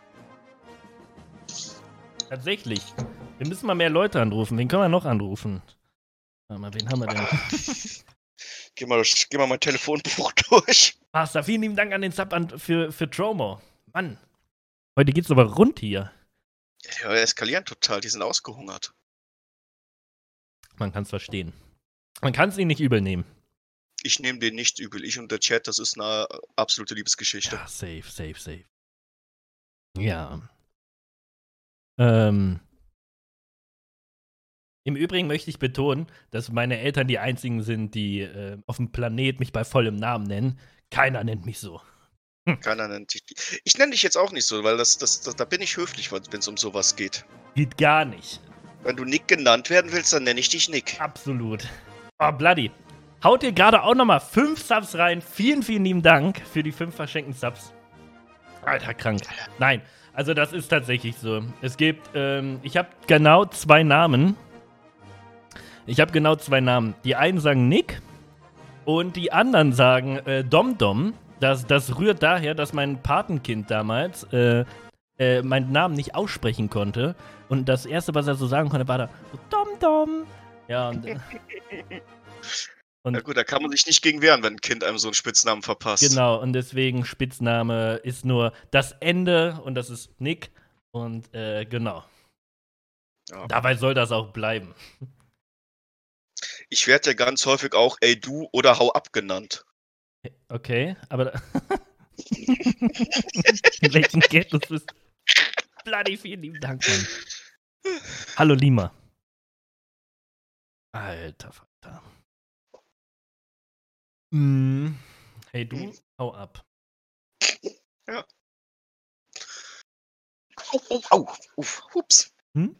Tatsächlich. Wir müssen mal mehr Leute anrufen. Wen können wir noch anrufen? Warte mal, wen haben wir denn? [LAUGHS] Geh mal, geh mal mein Telefonbuch [LAUGHS] durch. Master, vielen lieben Dank an den Sub an, für, für Tromo. Mann. Heute geht's aber rund hier. Wir eskalieren total. Die sind ausgehungert. Man kann's verstehen. Man kann es ihnen nicht übel nehmen. Ich nehme den nicht übel. Ich und der Chat, das ist eine absolute Liebesgeschichte. Ja, safe, safe, safe. Ja. Ähm. Im Übrigen möchte ich betonen, dass meine Eltern die einzigen sind, die äh, auf dem Planet mich bei vollem Namen nennen. Keiner nennt mich so. Keiner nennt dich. Ich nenne dich jetzt auch nicht so, weil das, das, das da bin ich höflich, wenn es um sowas geht. Geht gar nicht. Wenn du Nick genannt werden willst, dann nenne ich dich Nick. Absolut. Oh, Bloody. Haut ihr gerade auch nochmal fünf Subs rein. Vielen, vielen lieben Dank für die fünf verschenkten Subs. Alter, krank. Nein, also das ist tatsächlich so. Es gibt, ähm, ich habe genau zwei Namen. Ich habe genau zwei Namen. Die einen sagen Nick und die anderen sagen äh, Dom Dom. Das, das rührt daher, dass mein Patenkind damals äh, äh, meinen Namen nicht aussprechen konnte. Und das Erste, was er so sagen konnte, war da Dom Dom. Ja, und, äh, [LAUGHS] und Ja gut, da kann man sich nicht gegen wehren, wenn ein Kind einem so einen Spitznamen verpasst. Genau, und deswegen Spitzname ist nur das Ende und das ist Nick. Und äh, genau. Ja. Dabei soll das auch bleiben. Ich werde ja ganz häufig auch Ey du oder Hau ab genannt. Okay, aber. da- [LAUGHS] In welchen Geld du bist. Bloody vielen lieben Dank, Mann. Hallo Lima. Alter Vater. Mm. Hey du, Hm. hau ab. Au, au, au. Uff, ups. Hm?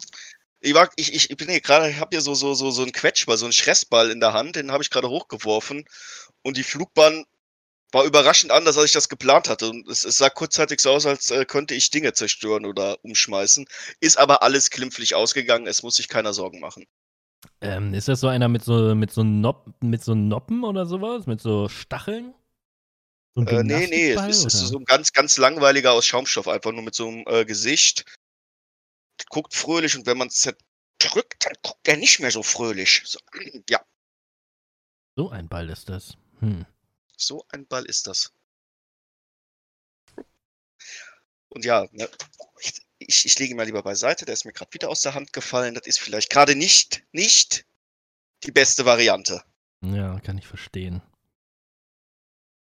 Ich, mag, ich, ich, ich bin hier gerade, ich habe hier so, so, so, so einen Quetschball, so einen Stressball in der Hand, den habe ich gerade hochgeworfen. Und die Flugbahn war überraschend anders, als ich das geplant hatte. Und es, es sah kurzzeitig so aus, als äh, könnte ich Dinge zerstören oder umschmeißen. Ist aber alles glimpflich ausgegangen, es muss sich keiner Sorgen machen. Ähm, ist das so einer mit so, mit so, Nopp, mit so Noppen oder sowas? Mit so Stacheln? So Äh, nee, nee, es ist, ist so ein ganz, ganz langweiliger aus Schaumstoff, einfach nur mit so einem äh, Gesicht. guckt fröhlich und wenn man es zerdrückt, dann guckt er nicht mehr so fröhlich. So, [CLEARS THROAT] ja, So ein Ball ist das. Hm. So ein Ball ist das. Und ja, ne, ich, ich lege ihn mal lieber beiseite, der ist mir gerade wieder aus der Hand gefallen. Das ist vielleicht gerade nicht, nicht die beste Variante. Ja, kann ich verstehen.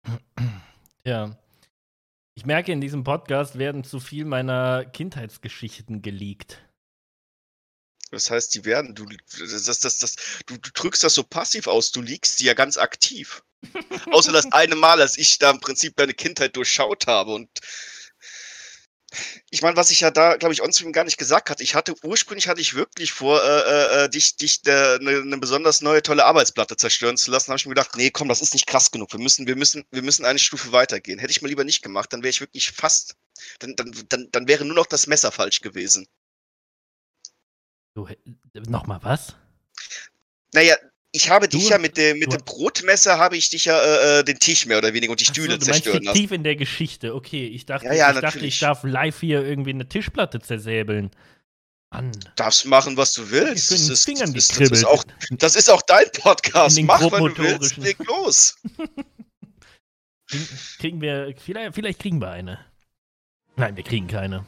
[CLEARS THROAT] Ja. Ich merke, in diesem Podcast werden zu viel meiner Kindheitsgeschichten geleakt. Das heißt, die werden, du, das, das, das, du, du drückst das so passiv aus, du liegst die ja ganz aktiv. [LAUGHS] Außer das eine Mal, als ich da im Prinzip deine Kindheit durchschaut habe. Und ich meine, was ich ja da, glaube ich, onscreen gar nicht gesagt hatte, ich hatte, ursprünglich hatte ich wirklich vor, äh, äh, dich, dich eine ne besonders neue, tolle Arbeitsplatte zerstören zu lassen. habe ich mir gedacht, nee, komm, das ist nicht krass genug. Wir müssen, wir müssen, wir müssen eine Stufe weitergehen. Hätte ich mal lieber nicht gemacht, dann wäre ich wirklich fast, dann, dann, dann, dann wäre nur noch das Messer falsch gewesen. Du, nochmal was? Naja, ich habe dich Du- ja mit dem, mit du- dem Brotmesser habe ich dich ja äh, äh, den Tisch mehr oder weniger und die Ach so, Stühle du meinst zerstören lassen. fiktiv in der Geschichte. Okay, ich dachte, Ja, ja, ich, dachte ich darf live hier irgendwie eine Tischplatte zersäbeln. Mann. Darfst machen, was du willst. Ich Das ist, Fingern das, ist, das, ist auch, das ist auch dein Podcast. Mach, was du willst, leg los. [LAUGHS] Kriegen, kriegen wir, vielleicht, vielleicht kriegen wir eine. Nein, wir kriegen keine.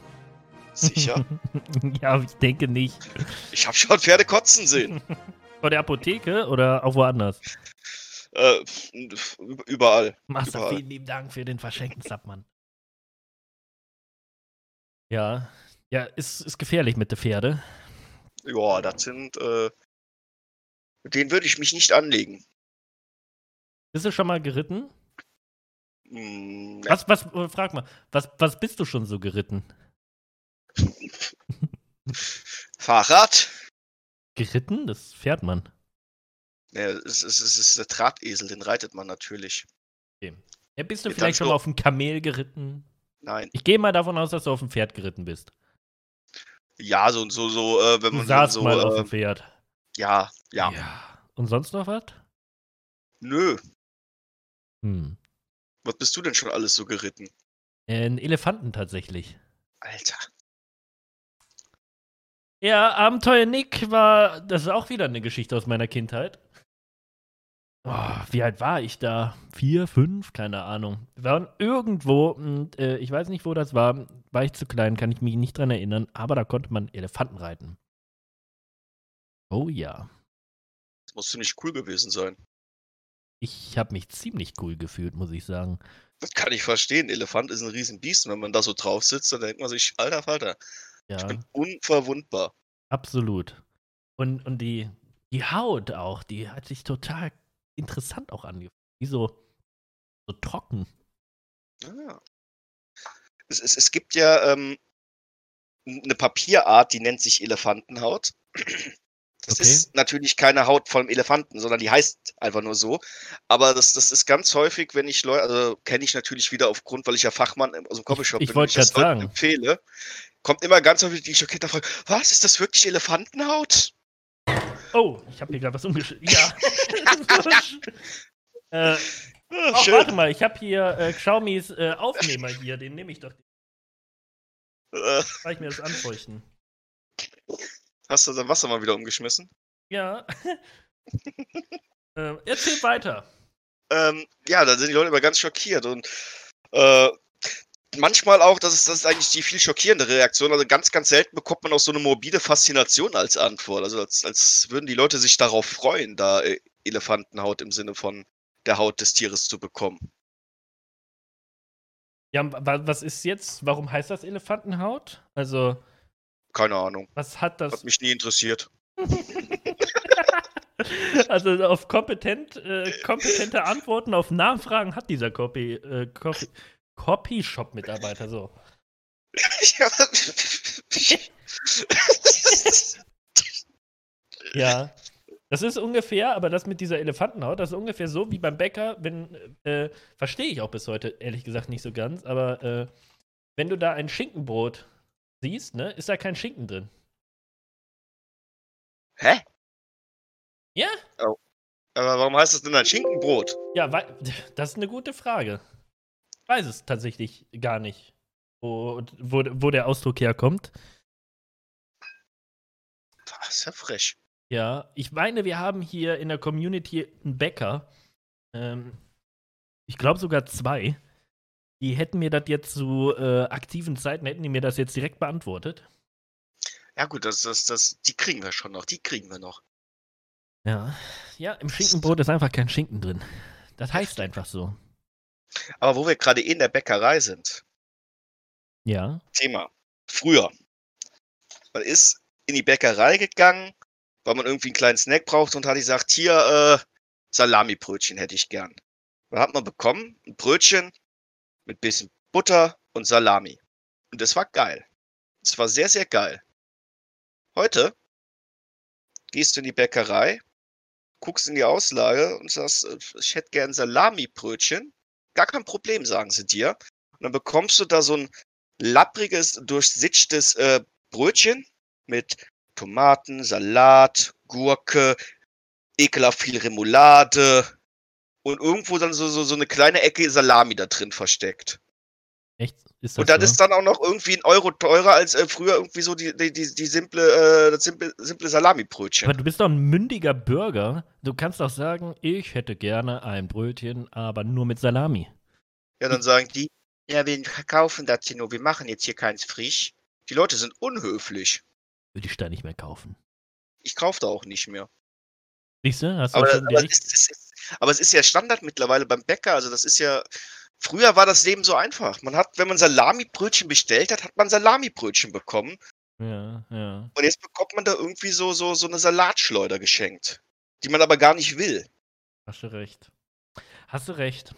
Sicher. [LAUGHS] ja, ich denke nicht. Ich habe schon Pferde kotzen sehen. [LAUGHS] Vor der Apotheke oder auch woanders? Äh, überall. Master, Überall. vielen lieben Dank für den verschenkten Submann. Ja, ja, ist, ist gefährlich mit der Pferde. Ja, das sind. Äh, mit denen würde ich mich nicht anlegen. Bist du schon mal geritten? Hm, ja. Was, was, äh, frag mal, was, was bist du schon so geritten? Fahrrad? Geritten? Das fährt man. Ja, es, es, es ist der Drahtesel, den reitet man natürlich. Ja, bist du Ja, vielleicht schon auf dem Kamel geritten? Nein. Ich gehe mal davon aus, dass du auf dem Pferd geritten bist. Ja, so, so, so, äh, wenn Du man saßt so, mal auf äh, dem Pferd. ja, ja, Und sonst noch was? Nö. Hm. Was bist du denn schon alles so geritten? Äh, Ein Elefanten tatsächlich. Alter. Ja, Abenteuer Nick war, das ist auch wieder eine Geschichte aus meiner Kindheit. Oh, wie alt war ich da? Vier, fünf? Keine Ahnung. Wir waren irgendwo, und, äh, ich weiß nicht, wo das war, war ich zu klein, kann ich mich nicht dran erinnern, aber da konnte man Elefanten reiten. Oh ja. Das muss ziemlich cool gewesen sein. Ich habe mich ziemlich cool gefühlt, muss ich sagen. Das kann ich verstehen. Elefant ist ein Riesenbiest. Und wenn man da so drauf sitzt, dann denkt man sich, alter Falter, ich Ja, bin unverwundbar. absolut. Und, und die, die Haut auch, die hat sich total interessant auch angefühlt. Wie so, so trocken. Ah. Es, es, es gibt ja ähm, eine Papierart, die nennt sich Elefantenhaut. Das Okay. ist natürlich keine Haut vom Elefanten, sondern die heißt einfach nur so. Aber das, das ist ganz häufig, wenn ich Leute, also kenne ich natürlich wieder aufgrund, weil ich ja Fachmann aus dem Copyshop ich bin, wollte wenn das grad Leuten sagen. empfehle, kommt immer ganz häufig die schockierte Frage, was, ist das wirklich Elefantenhaut? Oh, ich habe hier gerade was umgeschrieben. Ja. [LAUGHS] äh, oh, schön. warte mal, ich habe hier äh, Xiaomis äh, Aufnehmer hier, den nehme ich doch. Äh, Kann ich mir das anfeuchten? Hast du dein Wasser mal wieder umgeschmissen? Ja. [LAUGHS] äh, erzähl weiter. ähm, ja, da sind die Leute immer ganz schockiert und äh, manchmal auch, das ist, das ist eigentlich die viel schockierende Reaktion, also ganz, ganz selten bekommt man auch so eine morbide Faszination als Antwort, also als, als würden die Leute sich darauf freuen, da äh, Elefantenhaut im Sinne von der Haut des Tieres zu bekommen. Ja, wa- was ist jetzt? Warum heißt das Elefantenhaut? Also, Keine Ahnung, was hat das? hat mich nie interessiert. [LAUGHS] also auf kompetent, äh, kompetente Antworten auf Nachfragen hat dieser Copy, äh, Copy, Copy-Shop-Mitarbeiter so. Ja. [LAUGHS] Ja. Das ist ungefähr, aber das mit dieser Elefantenhaut, das ist ungefähr so wie beim Bäcker, wenn, äh, verstehe ich auch bis heute ehrlich gesagt nicht so ganz, aber äh, wenn du da ein Schinkenbrot siehst, ne, ist da kein Schinken drin. Hä? Ja? Aber warum heißt das denn ein Schinkenbrot? Ja, [LAUGHS] das ist eine gute Frage. Ich weiß es tatsächlich gar nicht, wo, wo, wo der Ausdruck herkommt. Das ist ja frech. Ja, ich meine, wir haben hier in der Community einen Bäcker. Ähm, ich glaube sogar zwei. Die hätten mir das jetzt zu äh, aktiven Zeiten, hätten die mir das jetzt direkt beantwortet. Ja gut, das, das, das, die kriegen wir schon noch, die kriegen wir noch. Ja. Ja, im Schinkenbrot ist einfach kein Schinken drin. Das heißt einfach so. Aber wo wir gerade in der Bäckerei sind, Ja. Thema. Früher. Man ist in die Bäckerei gegangen, weil man irgendwie einen kleinen Snack braucht und hat gesagt, hier, äh, Salami-Brötchen hätte ich gern. Dann hat man bekommen, ein Brötchen mit bisschen Butter und Salami. Und das war geil. Das war sehr, sehr geil. Heute gehst du in die Bäckerei, guckst in die Auslage und sagst, äh, ich hätte gern Salami-Brötchen. Gar kein Problem, sagen sie dir. Und dann bekommst du da so ein lappriges, durchsitschtes äh, Brötchen mit Tomaten, Salat, Gurke, ekelhaft viel Remoulade und irgendwo dann so, so, so eine kleine Ecke Salami da drin versteckt. Echt? Ist das Und das so? ist dann auch noch irgendwie ein Euro teurer als äh, früher irgendwie so die, die, die, die simple, äh, das simple, simple Salami-Brötchen. Aber du bist doch ein mündiger Bürger. Du kannst doch sagen, ich hätte gerne ein Brötchen, aber nur mit Salami. Ja, dann sagen die, ja, wir kaufen das hier nur, wir machen jetzt hier keins frisch. Die Leute sind unhöflich. Würde ich da nicht mehr kaufen. Ich kaufe da auch nicht mehr. Siehst du? Hast du Aber, schon aber, es ist, aber es ist ja Standard mittlerweile beim Bäcker. Also das ist ja. Früher war das Leben so einfach. Man hat, wenn man Salamibrötchen bestellt hat, hat man Salamibrötchen bekommen. Ja, ja. Und jetzt bekommt man da irgendwie so, so, so eine Salatschleuder geschenkt. Die man aber gar nicht will. Hast du recht. Hast du recht.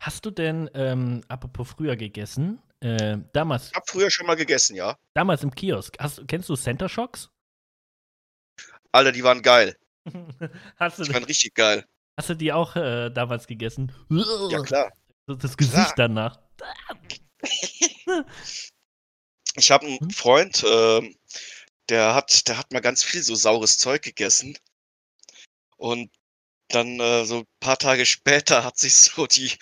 Hast du denn, ähm, apropos früher gegessen, äh, damals, Ich habe früher schon mal gegessen, ja. damals im Kiosk, hast, kennst du Center Shocks? Alter, die waren geil. [LAUGHS] hast, du, Die waren richtig geil. hast du die auch äh, damals gegessen? Ja, klar. Das, Gesicht Klar. danach. [LAUGHS] Ich habe einen Hm? Freund, ähm, der hat, der hat mal ganz viel so saures Zeug gegessen. Und dann äh, so ein paar Tage später hat sich so die.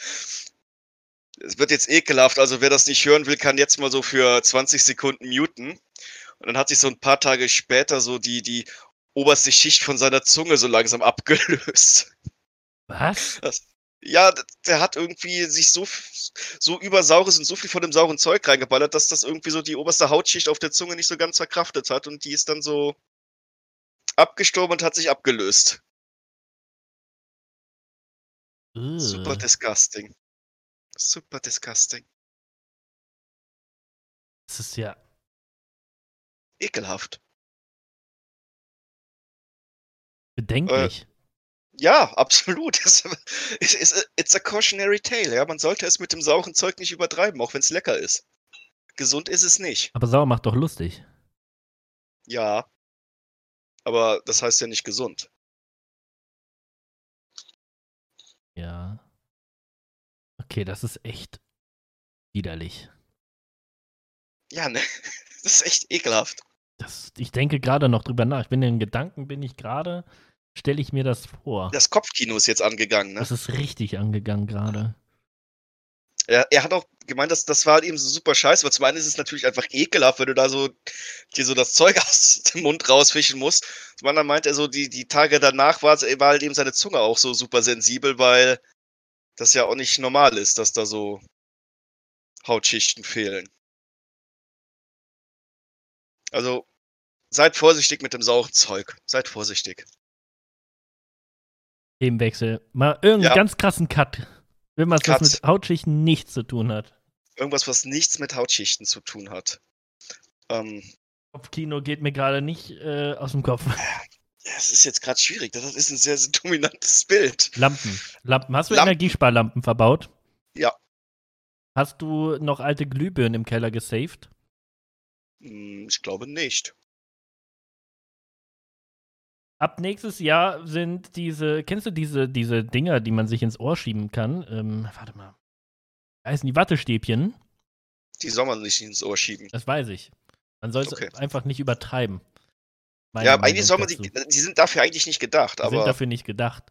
Es wird jetzt ekelhaft, also wer das nicht hören will, kann jetzt mal so für 20 Sekunden muten. Und dann hat sich so ein paar Tage später so die, die oberste Schicht von seiner Zunge so langsam abgelöst. Was? Ja, d- der hat irgendwie sich so, so übersaures und so viel von dem sauren Zeug reingeballert, dass das irgendwie so die oberste Hautschicht auf der Zunge nicht so ganz verkraftet hat und die ist dann so abgestorben und hat sich abgelöst. Super disgusting. Super disgusting. Das ist ja. Ekelhaft. Bedenklich. Ja, absolut. [LAUGHS] Es es ist, it's a cautionary tale. Ja, man sollte es mit dem sauren Zeug nicht übertreiben, auch wenn es lecker ist. Gesund ist es nicht. Aber sauer macht doch lustig. Ja. Aber das heißt ja nicht gesund. Ja. Okay, das ist echt widerlich. Ja, ne? [LAUGHS] Das ist echt ekelhaft. Das, ich denke gerade noch drüber nach. Ich bin in Gedanken, bin ich gerade, stelle ich mir das vor. Das Kopfkino ist jetzt angegangen, ne? Das ist richtig angegangen gerade. Er, er hat auch gemeint, dass das war halt eben so super scheiße, weil zum einen ist es natürlich einfach ekelhaft, wenn du da so dir so das Zeug [LAUGHS] aus dem Mund rausfischen musst. Zum anderen meint er so, die, die Tage danach war, war halt eben seine Zunge auch so super sensibel, weil das ja auch nicht normal ist, dass da so Hautschichten fehlen. Also seid vorsichtig mit dem sauren Zeug. Seid vorsichtig. Themenwechsel. Mal irgendeinen Ja. ganz krassen Cut. Wenn was, was Cut. mit Hautschichten nichts zu tun hat. Irgendwas, was nichts mit Hautschichten zu tun hat. Ähm, Kopfkino geht mir gerade nicht äh, aus dem Kopf. [LAUGHS] ja, es ist jetzt gerade schwierig. Das ist ein sehr, sehr dominantes Bild. Lampen. Lampen. Hast du Lampen. Energiesparlampen verbaut? Ja. Hast du noch alte Glühbirnen im Keller gesaved? Hm, Ich glaube nicht. Ab nächstes Jahr sind diese, kennst du diese, diese Dinger, die man sich ins Ohr schieben kann? Ähm, warte mal. Heißen die Wattestäbchen? Die soll man nicht ins Ohr schieben. Das weiß ich. Man soll es Okay. einfach nicht übertreiben. Meine Ja, eigentlich soll man die, die sind dafür eigentlich nicht gedacht, Die sind aber dafür nicht gedacht.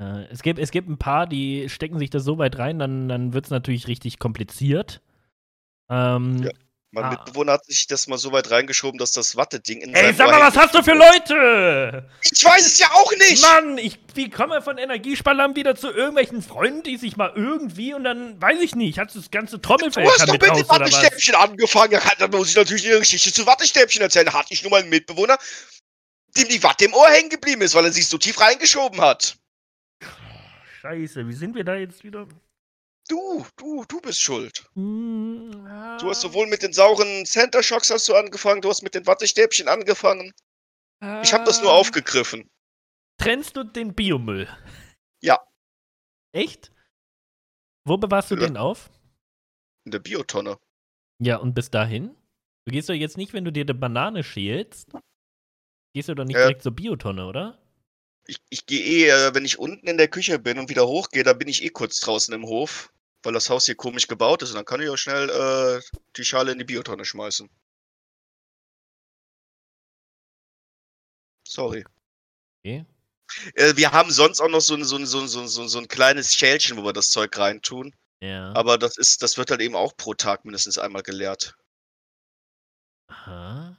Äh, es, gibt, es gibt ein paar, die stecken sich da so weit rein, dann, dann wird es natürlich richtig kompliziert. Ähm, Ja. Mein Ah. Mitbewohner hat sich das mal so weit reingeschoben, dass das Watteding in Ey, sag mal, was hast du für. Leute? Ich weiß es ja auch nicht! Mann, ich, wie kommen wir von Energiespannern wieder zu irgendwelchen Freunden, die sich mal irgendwie und dann, weiß ich nicht, hat das ganze Trommelfell Du hast doch mit was? Wattestäbchen angefangen. Ja, dann muss ich natürlich eine Geschichte zu Wattestäbchen erzählen. Da hatte ich nur mal einen Mitbewohner, dem die Watte im Ohr hängen geblieben ist, weil er sich so tief reingeschoben hat. Scheiße, wie sind wir da jetzt wieder? Du, du, du bist schuld. Hm, Du hast sowohl mit den sauren Center Shocks hast du angefangen, du hast mit den Wattestäbchen angefangen. Ich habe das nur Ah. aufgegriffen. Trennst du den Biomüll? Ja. Echt? Wo bewahrst du Ja. den auf? In der Biotonne. Ja, und bis dahin? Du gehst doch jetzt nicht, wenn du dir eine Banane schälst, gehst du doch nicht Ja. direkt zur Biotonne, oder? Ich, ich gehe eh, äh, wenn ich unten in der Küche bin und wieder hochgehe, da bin ich eh kurz draußen im Hof, weil das Haus hier komisch gebaut ist und dann kann ich auch schnell äh, die Schale in die Biotonne schmeißen. Sorry. Okay. Äh, wir haben sonst auch noch so ein, so, ein, so, ein, so, ein- so, kleines Schälchen, wo wir das Zeug reintun. Ja. Aber das ist, das wird halt eben auch pro Tag mindestens einmal geleert. Aha.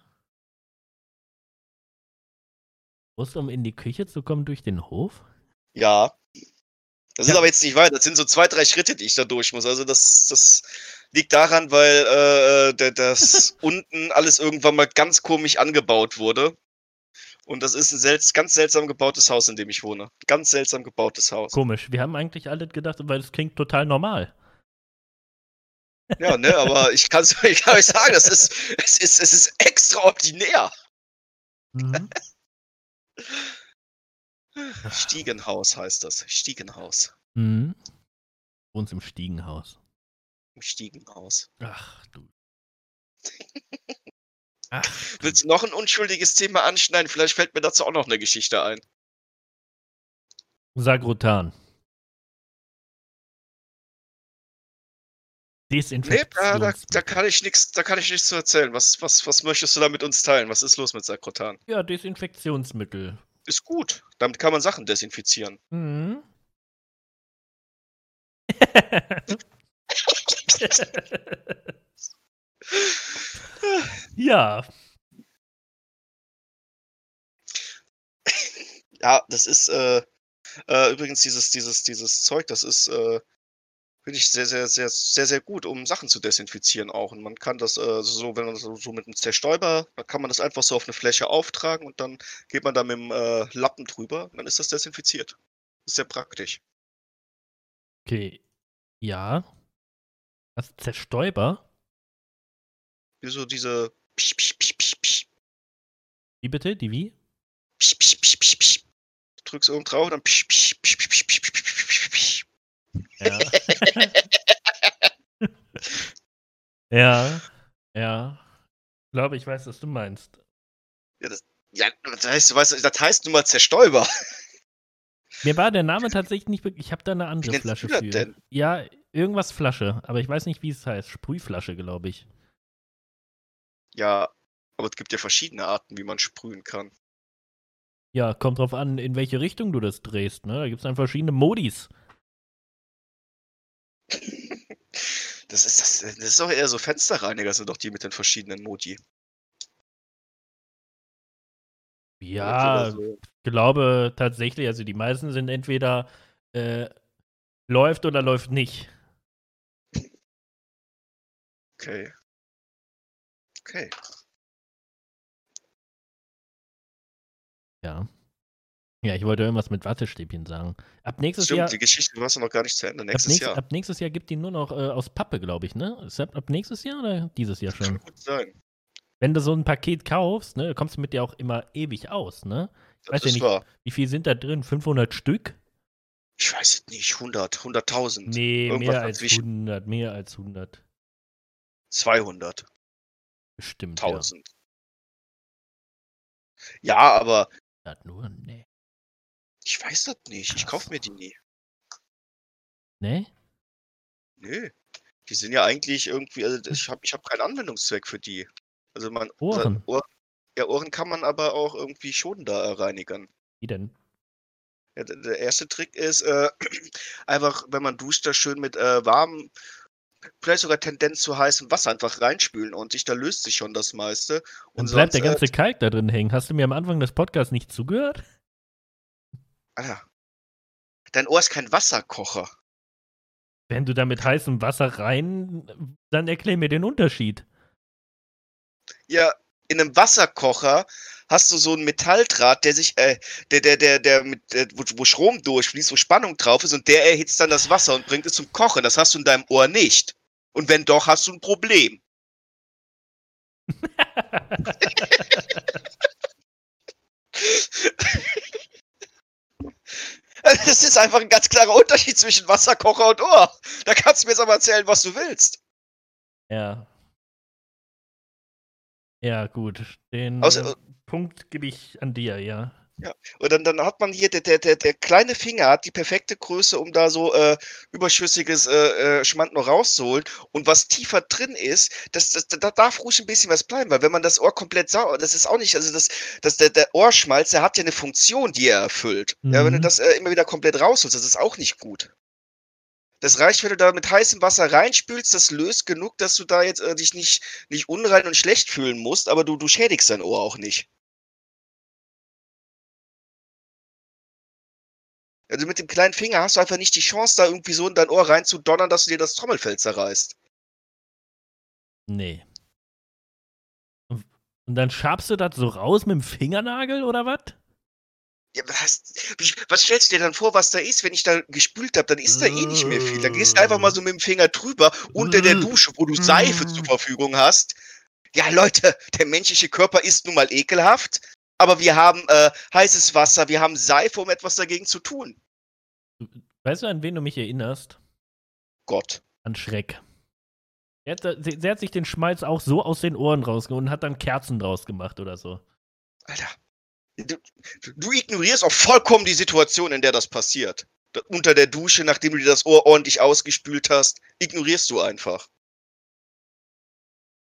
Musst du, um in die Küche zu kommen, durch den Hof? Ja. Das ist Ja. aber jetzt nicht weit. Das sind so zwei, drei Schritte, die ich da durch muss. Also das, das liegt daran, weil äh, der, das [LAUGHS] unten alles irgendwann mal ganz komisch angebaut wurde. Und das ist ein selts ganz seltsam gebautes Haus, in dem ich wohne. Ganz seltsam gebautes Haus. Komisch. Wir haben eigentlich alle gedacht, weil es klingt total normal. Ja, ne, aber [LAUGHS] ich kann es ich kann euch sagen, das ist, es ist, es ist extraordinär. Mhm. [LAUGHS] Stiegenhaus heißt das. Stiegenhaus. mhm. Wohnst im Stiegenhaus. Im Stiegenhaus. Ach du. [LAUGHS] Ach, du. Willst du noch ein unschuldiges Thema anschneiden? Vielleicht fällt mir dazu auch noch eine Geschichte ein. Sagrotan. Nee, da, da kann ich nichts, da kann ich nichts zu erzählen. Was, was, was möchtest du da mit uns teilen? Was ist los mit Sakrotan? ja, Desinfektionsmittel. Ist gut. Damit kann man Sachen desinfizieren. Mhm. [LAUGHS] ja, Ja, das ist äh, äh, übrigens dieses, dieses, dieses Zeug, das ist, äh, finde ich sehr, sehr, sehr, sehr, sehr gut, um Sachen zu desinfizieren auch. Und man kann das äh, so, wenn man das so mit einem Zerstäuber, dann kann man das einfach so auf eine Fläche auftragen und dann geht man da mit dem äh, Lappen drüber, dann ist das desinfiziert. Das ist sehr praktisch. Okay, ja. Also Zerstäuber? Wie so diese Psch, Psch, Psch, Psch, Psch. Wie bitte? Die wie? Psch, Psch, Psch, Psch, Psch. Du drückst oben drauf, und dann Psch, Psch, Psch, Psch, Psch, Psch, Psch, Psch. Ja. [LAUGHS] ja. Ja. Ich glaube, ich weiß, was du meinst. Ja, das heißt, du weißt, das heißt nun mal Zerstäuber. Mir war der Name tatsächlich nicht wirklich. Ich habe da eine Wie andere nennst Flasche du das für. denn? Ja, irgendwas Flasche, aber ich weiß nicht, wie es heißt. Sprühflasche, glaube ich. Ja, aber es gibt ja verschiedene Arten, wie man sprühen kann. Ja, kommt drauf an, in welche Richtung du das drehst, ne? Da gibt es dann verschiedene Modis. Das ist, das, das ist doch eher so Fensterreiniger, sind doch die mit den verschiedenen Modi. Ja, so. glaube tatsächlich, also die meisten sind entweder äh, läuft oder läuft nicht. Okay. Okay. Ja. Ja, ich wollte irgendwas mit Wattestäbchen sagen. Ab nächstes Stimmt, Jahr. die Geschichte warst du noch gar nicht zu Ende. Ab, Nächstes nächst, Jahr. ab nächstes Jahr gibt die nur noch äh, aus Pappe, glaube ich, ne? Ist das ab nächstes Jahr oder dieses Jahr Kann schon? gut sein. Wenn du so ein Paket kaufst, ne, kommst du mit dir auch immer ewig aus, ne? Das Weiß ja nicht. wahr. Wie viel sind da drin? 500 Stück? Ich weiß es nicht. 100, 100.000. Nee, Irgendwas mehr als dazwischen. 100, mehr als 100. 200. Bestimmt. 1000. Ja, aber Ja. Das nur? Nee. Ich weiß das nicht. Ich kaufe mir die nie. Nee? Nö. Die sind ja eigentlich irgendwie, also ich habe ich hab keinen Anwendungszweck für die. Also man. Ohren. Ohr, ja, Ohren kann man aber auch irgendwie schon da reinigen. Wie denn? Ja, der, der erste Trick ist äh, [CLEARS THROAT] einfach, wenn man duscht, das schön mit äh, warmem vielleicht sogar Tendenz zu heißem Wasser einfach reinspülen und sich, da löst sich schon das meiste. Dann Und bleibt der sonst, ganze Kalk da drin hängen. Hast du mir am Anfang des Podcasts nicht zugehört? Äh, Alter, dein Ohr ist kein Wasserkocher. Wenn du da mit heißem Wasser rein, dann erklär mir den Unterschied. Ja, in einem Wasserkocher hast du so einen Metalldraht, der sich, äh, der, der, der, der, mit, der wo, wo Strom durchfließt, wo Spannung drauf ist und der erhitzt dann das Wasser und bringt es zum Kochen. Das hast du in deinem Ohr nicht. Und wenn doch, hast du ein Problem. [LAUGHS] [LAUGHS] [LAUGHS] [LAUGHS] Das ist einfach ein ganz klarer Unterschied zwischen Wasserkocher und Ohr. Da kannst du mir jetzt aber erzählen, was du willst. ja. Ja, gut. Den Außer- Punkt gebe ich an dir, ja. Und dann, dann hat man hier, der, der, der, kleine Finger hat die perfekte Größe, um da so äh, überschüssiges äh, äh, Schmand noch rauszuholen. Und was tiefer drin ist, das, das, da darf ruhig ein bisschen was bleiben, weil wenn man das Ohr komplett sauer, das ist auch nicht, also das, das, der, der Ohrschmalz, der hat ja eine Funktion, die er erfüllt. Ja, wenn du Mhm. das äh, immer wieder komplett rausholst, das ist auch nicht gut. Das reicht, wenn du da mit heißem Wasser reinspülst, das löst genug, dass du da jetzt äh, dich nicht, nicht unrein und schlecht fühlen musst, aber du, du schädigst dein Ohr auch nicht. Also mit dem kleinen Finger hast du einfach nicht die Chance, da irgendwie so in dein Ohr reinzudonnern, dass du dir das Trommelfell zerreißt. Nee. Und dann schabst du das so raus mit dem Fingernagel oder was? Ja, was, was stellst du dir dann vor, was da ist? Wenn ich da gespült habe, dann ist da eh nicht mehr viel. Dann gehst du einfach mal so mit dem Finger drüber unter der Dusche, wo du Seife zur Verfügung hast. Ja, Leute, der menschliche Körper ist nun mal ekelhaft, aber wir haben äh, heißes Wasser, wir haben Seife, um etwas dagegen zu tun. Weißt du, an wen du mich erinnerst? Gott. An Schreck. Der hat, der hat sich den Schmalz auch so aus den Ohren rausgeholt und hat dann Kerzen draus gemacht oder so. Alter. Du, du ignorierst auch vollkommen die Situation, in der das passiert. Da, unter der Dusche, nachdem du dir das Ohr ordentlich ausgespült hast, ignorierst du einfach.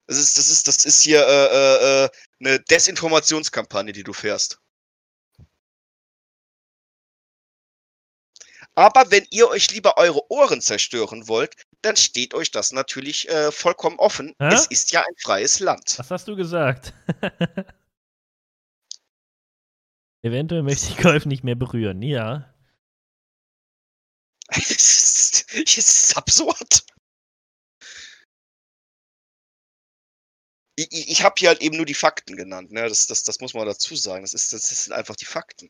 Das ist, das ist, das ist hier äh, äh, äh, eine Desinformationskampagne, die du fährst. Aber wenn ihr euch lieber eure Ohren zerstören wollt, dann steht euch das natürlich äh, vollkommen offen. Hä? Es ist ja ein freies Land. Was hast du gesagt? [LAUGHS] Eventuell möchte ich Golf nicht mehr berühren, ja. [LAUGHS] Es ist, es ist absurd. Ich, ich, habe hier halt eben nur die Fakten genannt. Ne? Das, das, das muss man dazu sagen. Das, ist, das sind einfach die Fakten.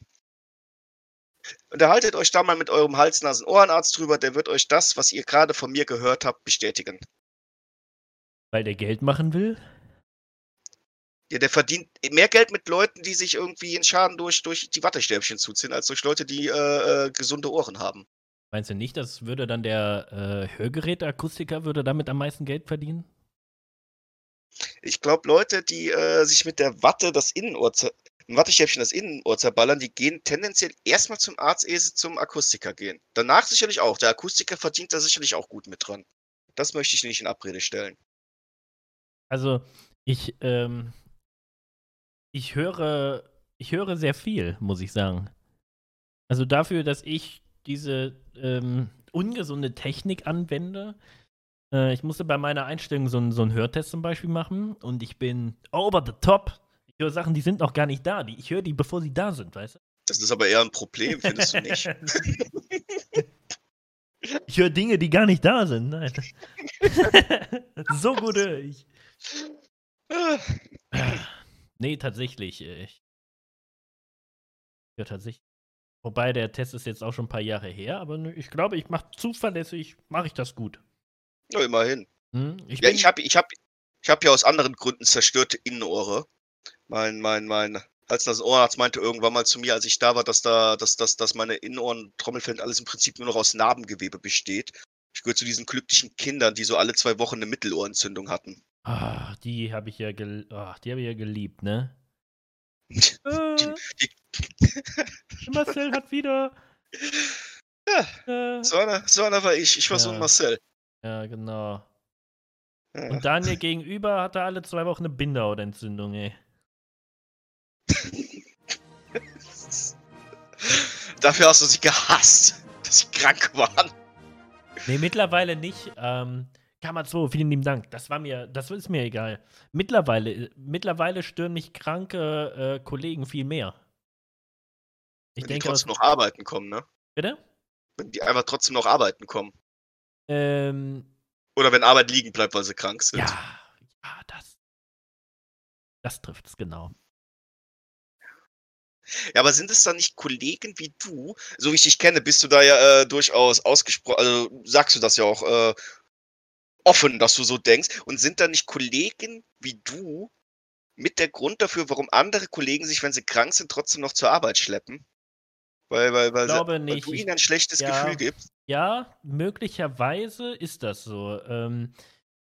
Unterhaltet euch da mal mit eurem Hals-Nasen-Ohrenarzt drüber. Der wird euch das, was ihr gerade von mir gehört habt, bestätigen. Weil der Geld machen will? Ja, der verdient mehr Geld mit Leuten, die sich irgendwie einen Schaden durch, durch die Wattestäbchen zuziehen, als durch Leute, die äh, äh, gesunde Ohren haben. Meinst du nicht, das würde dann der äh, Hörgeräteakustiker würde damit am meisten Geld verdienen? Ich glaube, Leute, die äh, sich mit der Watte das Innenohr, Wattestäbchen das Innenohr zerballern, die gehen tendenziell erstmal zum Arzt, ehe sie zum Akustiker gehen. Danach sicherlich auch. Der Akustiker verdient da sicherlich auch gut mit dran. Das möchte ich nicht in Abrede stellen. Also, ich, ähm, ich höre, ich höre sehr viel, muss ich sagen. Also dafür, dass ich diese ähm, ungesunde Technik anwende. Äh, ich musste bei meiner Einstellung so, einen- so Hörtest zum Beispiel machen und ich bin over the top. Ich höre Sachen, die sind noch gar nicht da. Die, ich höre die, bevor sie da sind, weißt du? Das ist aber eher ein Problem, findest du nicht? [LAUGHS] ich höre Dinge, die gar nicht da sind. Nein. [LAUGHS] so gut höre ich. [LAUGHS] Nee, tatsächlich. äh, Ich, ja, tatsächlich. Wobei der Test ist jetzt auch schon ein paar Jahre her, aber ich glaube, ich mache zuverlässig, mache ich das gut. Ja, immerhin. Hm? Ich Ja, ich habe ich hab, ich hab ja aus anderen Gründen zerstörte Innenohre. Mein, mein, mein Hals-Nasen-Ohrenarzt meinte irgendwann mal zu mir, als ich da war, dass da, dass, dass, dass meine Innenohren, Trommelfell alles im Prinzip nur noch aus Narbengewebe besteht. Ich gehöre zu diesen glücklichen Kindern, die so alle zwei Wochen eine Mittelohrentzündung hatten. ah, die habe ich ja, gel ah, die habe ich ja geliebt, ne? [LAUGHS] Äh, Marcel hat wieder. ja, Äh, so, einer, so einer war ich. Ich war so ein Ja. Marcel. Ja, genau. Ja. Und Daniel gegenüber hatte alle zwei Wochen eine Bindehautentzündung, ey. [LAUGHS] Dafür hast du sie gehasst, dass sie krank waren. Nee, mittlerweile nicht. Ähm, Kammer vielen lieben Dank. Das war mir, das ist mir egal. Mittlerweile, mittlerweile stören mich kranke äh, Kollegen viel mehr. Ich Wenn denke, die trotzdem noch arbeiten kommen, ne? Bitte? Wenn die einfach trotzdem noch arbeiten kommen. Ähm, Oder wenn Arbeit liegen bleibt, weil sie krank sind. Ja, ja, das. Das trifft es genau. Ja, aber sind es dann nicht Kollegen wie du? So wie ich dich kenne, bist du da ja äh, durchaus ausgesprochen, also sagst du das ja auch äh, offen, dass du so denkst. Und sind da nicht Kollegen wie du mit der Grund dafür, warum andere Kollegen sich, wenn sie krank sind, trotzdem noch zur Arbeit schleppen? Weil, weil, weil, glaube weil nicht. du ihnen ein schlechtes ja, Gefühl gibst? Ja, möglicherweise ist das so. Ähm,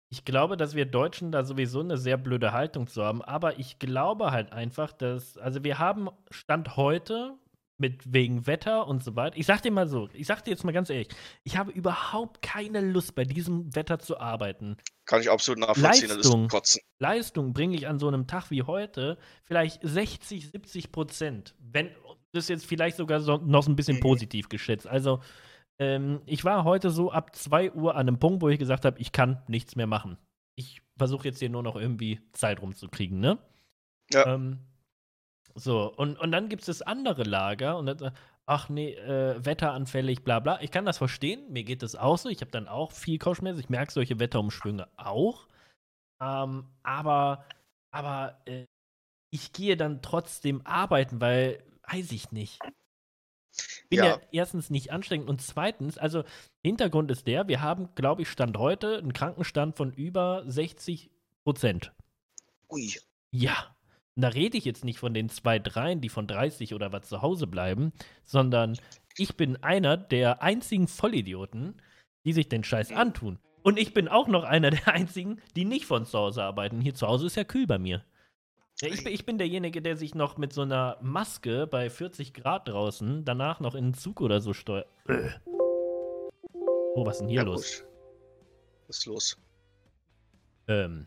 ich glaube, dass wir Deutschen da sowieso eine sehr blöde Haltung zu haben, aber ich glaube halt einfach, dass, also wir haben Stand heute mit wegen Wetter und so weiter. Ich sag dir mal so, ich sag dir jetzt mal ganz ehrlich, ich habe überhaupt keine Lust, bei diesem Wetter zu arbeiten. Kann ich absolut nachvollziehen, Leistung, das ist Leistung bringe ich an so einem Tag wie heute vielleicht 60, 70 Prozent. Wenn, das ist jetzt vielleicht sogar so, noch ein bisschen mhm. positiv geschätzt. Also, ähm, ich war heute so ab 2 Uhr an einem Punkt, wo ich gesagt habe, ich kann nichts mehr machen. Ich versuche jetzt hier nur noch irgendwie Zeit rumzukriegen, ne? Ja. Ähm, so, und, und dann gibt es das andere Lager und dann, ach nee, äh, wetteranfällig, bla bla. Ich kann das verstehen, mir geht das auch so. Ich habe dann auch viel Kopfschmerzen. Ich merke solche Wetterumschwünge auch. Ähm, aber aber äh, ich gehe dann trotzdem arbeiten, weil, weiß ich nicht. Bin ja. ja. erstens nicht anstrengend und zweitens, also Hintergrund ist der, wir haben, glaube ich, Stand heute einen Krankenstand von über 60 Prozent. Ui. Ja. Und da rede ich jetzt nicht von den zwei, dreien, die von 30 oder was zu Hause bleiben, sondern ich bin einer der einzigen Vollidioten, die sich den Scheiß antun. Und ich bin auch noch einer der einzigen, die nicht von zu Hause arbeiten. Hier zu Hause ist ja kühl bei mir. Ja, ich, bin, ich bin derjenige, der sich noch mit so einer Maske bei 40 Grad draußen danach noch in einen Zug oder so steuert. Oh, was ist denn hier ja, los? Gut. Was ist los? Ähm,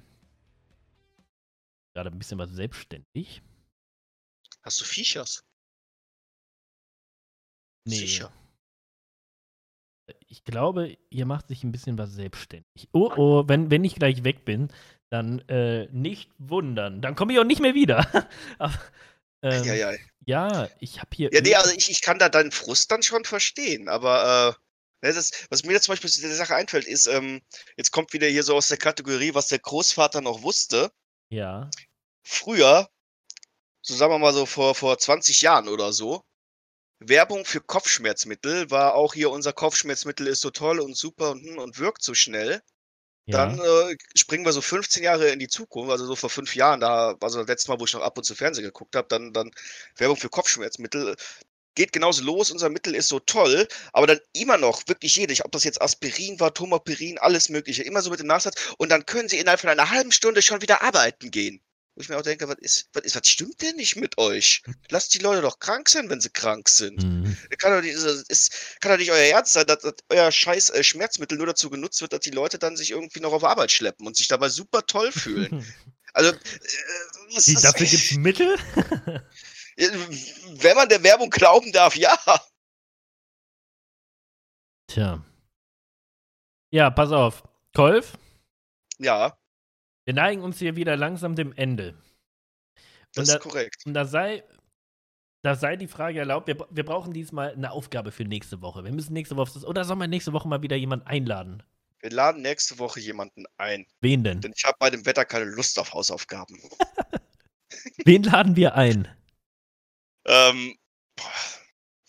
gerade ein bisschen was selbstständig. Hast du Viechers? Nee. Sicher. Ich glaube, ihr macht sich ein bisschen was selbstständig. Oh, oh, wenn, wenn ich gleich weg bin, dann äh, nicht wundern. Dann komme ich auch nicht mehr wieder. [LAUGHS] Aber, ähm, ja, ja. ja, ich habe hier. Ja, nee, also ich, ich kann da deinen Frust dann schon verstehen, aber äh, ne, das, was mir jetzt zum Beispiel zu der Sache einfällt, ist, ähm, jetzt kommt wieder hier so aus der Kategorie, was der Großvater noch wusste. Ja. Früher, so sagen wir mal so vor, vor 20 Jahren oder so, Werbung für Kopfschmerzmittel war auch hier unser Kopfschmerzmittel ist so toll und super und, hm, und wirkt so schnell. Dann äh, springen wir so 15 Jahre in die Zukunft, also so vor fünf Jahren, da war so das letzte Mal, wo ich noch ab und zu Fernsehen geguckt habe, dann, dann Werbung für Kopfschmerzmittel. Geht genauso los, unser Mittel ist so toll, aber dann immer noch, wirklich jede, ob das jetzt Aspirin war, Tomapirin, alles Mögliche, immer so mit dem Nachsatz und dann können sie innerhalb von einer halben Stunde schon wieder arbeiten gehen. Wo ich mir auch denke, was ist, was ist, was stimmt denn nicht mit euch? Lasst die Leute doch krank sein, wenn sie krank sind. Mhm. Kann, doch nicht, ist, kann doch nicht euer Ernst sein, dass, dass euer scheiß äh, Schmerzmittel nur dazu genutzt wird, dass die Leute dann sich irgendwie noch auf Arbeit schleppen und sich dabei super toll fühlen. [LAUGHS] also, äh, Wie, dafür gibt es Mittel? [LAUGHS] wenn man der Werbung glauben darf, ja. Tja. Ja, pass auf. Kolf? Ja. Wir neigen uns hier wieder langsam dem Ende. Und das ist da, korrekt. Und da sei, da sei die Frage erlaubt, wir, wir brauchen diesmal eine Aufgabe für nächste Woche. Wir müssen nächste Woche, oder sollen wir nächste Woche mal wieder jemanden einladen? Wir laden nächste Woche jemanden ein. Wen denn? Denn ich habe bei dem Wetter keine Lust auf Hausaufgaben. [LAUGHS] Wen laden wir ein? Ähm, boah,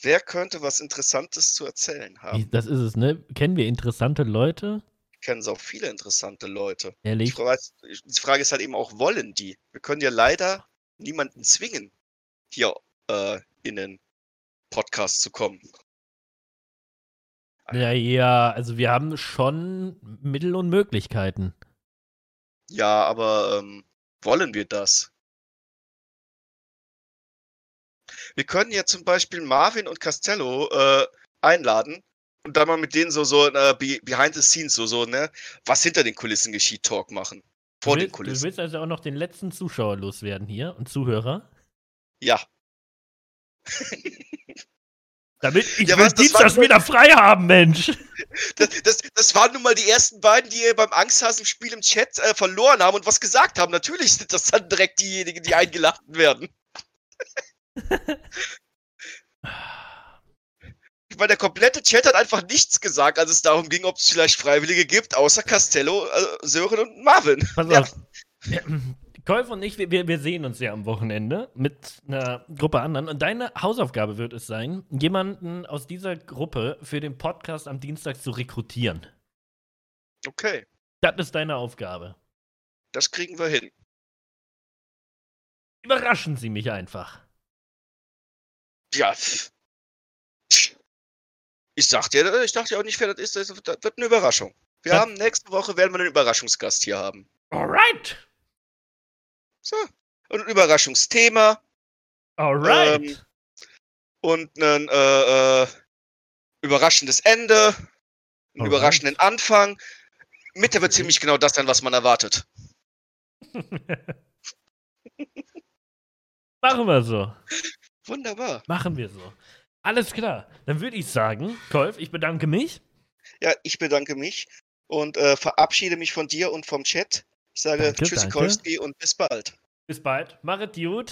wer könnte was Interessantes zu erzählen haben? Das ist es, ne? Kennen wir interessante Leute? Kennen so viele interessante Leute. Ehrlich? Die Frage, die Frage, ist halt eben auch, wollen die? Wir können ja leider niemanden zwingen, hier äh, in den Podcast zu kommen. Ja, ja, also wir haben schon Mittel und Möglichkeiten. Ja, aber ähm, wollen wir das? Wir können ja zum Beispiel Marvin und Castello äh, einladen, und dann mal mit denen so, so uh, behind the scenes, so, so, ne, was hinter den Kulissen geschieht, Talk machen. Vor willst, den Kulissen. Du willst also auch noch den letzten Zuschauer loswerden hier und Zuhörer? Ja. [LAUGHS] Damit ich Ja, was, das Dienstags war- wieder frei haben, Mensch. [LAUGHS] Das, das, das waren nun mal die ersten beiden, die beim Angsthasen-Spiel im Chat äh, verloren haben und was gesagt haben. Natürlich sind das dann direkt diejenigen, die eingeladen werden. [LAUGHS] Weil der komplette Chat hat einfach nichts gesagt, als es darum ging, ob es vielleicht Freiwillige gibt, außer Castello, äh, Sören und Marvin. Pass Ja. auf. [CLEARS THROAT] Kolf und ich, wir, wir wir sehen uns ja am Wochenende mit einer Gruppe anderen. Und deine Hausaufgabe wird es sein, jemanden aus dieser Gruppe für den Podcast am Dienstag zu rekrutieren. Okay, Das ist deine Aufgabe. das kriegen wir hin. Überraschen Sie mich einfach. Ja. pff. Ich sag dir, ich dachte ja auch nicht, wer das ist. Das wird eine Überraschung. Wir Ja. haben nächste Woche werden wir einen Überraschungsgast hier haben. Alright. So. Und ein Überraschungsthema Alright. Ähm, und ein äh, äh, überraschendes Ende, einen Alright. überraschenden Anfang. Mitte wird ziemlich genau das sein, was man erwartet. [LAUGHS] Machen wir so. Wunderbar. Machen wir so. Alles klar. Dann würde ich sagen, Kolf, ich bedanke mich. Ja, ich bedanke mich und äh, verabschiede mich von dir und vom Chat. Ich sage Danke, Tschüssikowski und bis bald. Bis bald. Machet gut.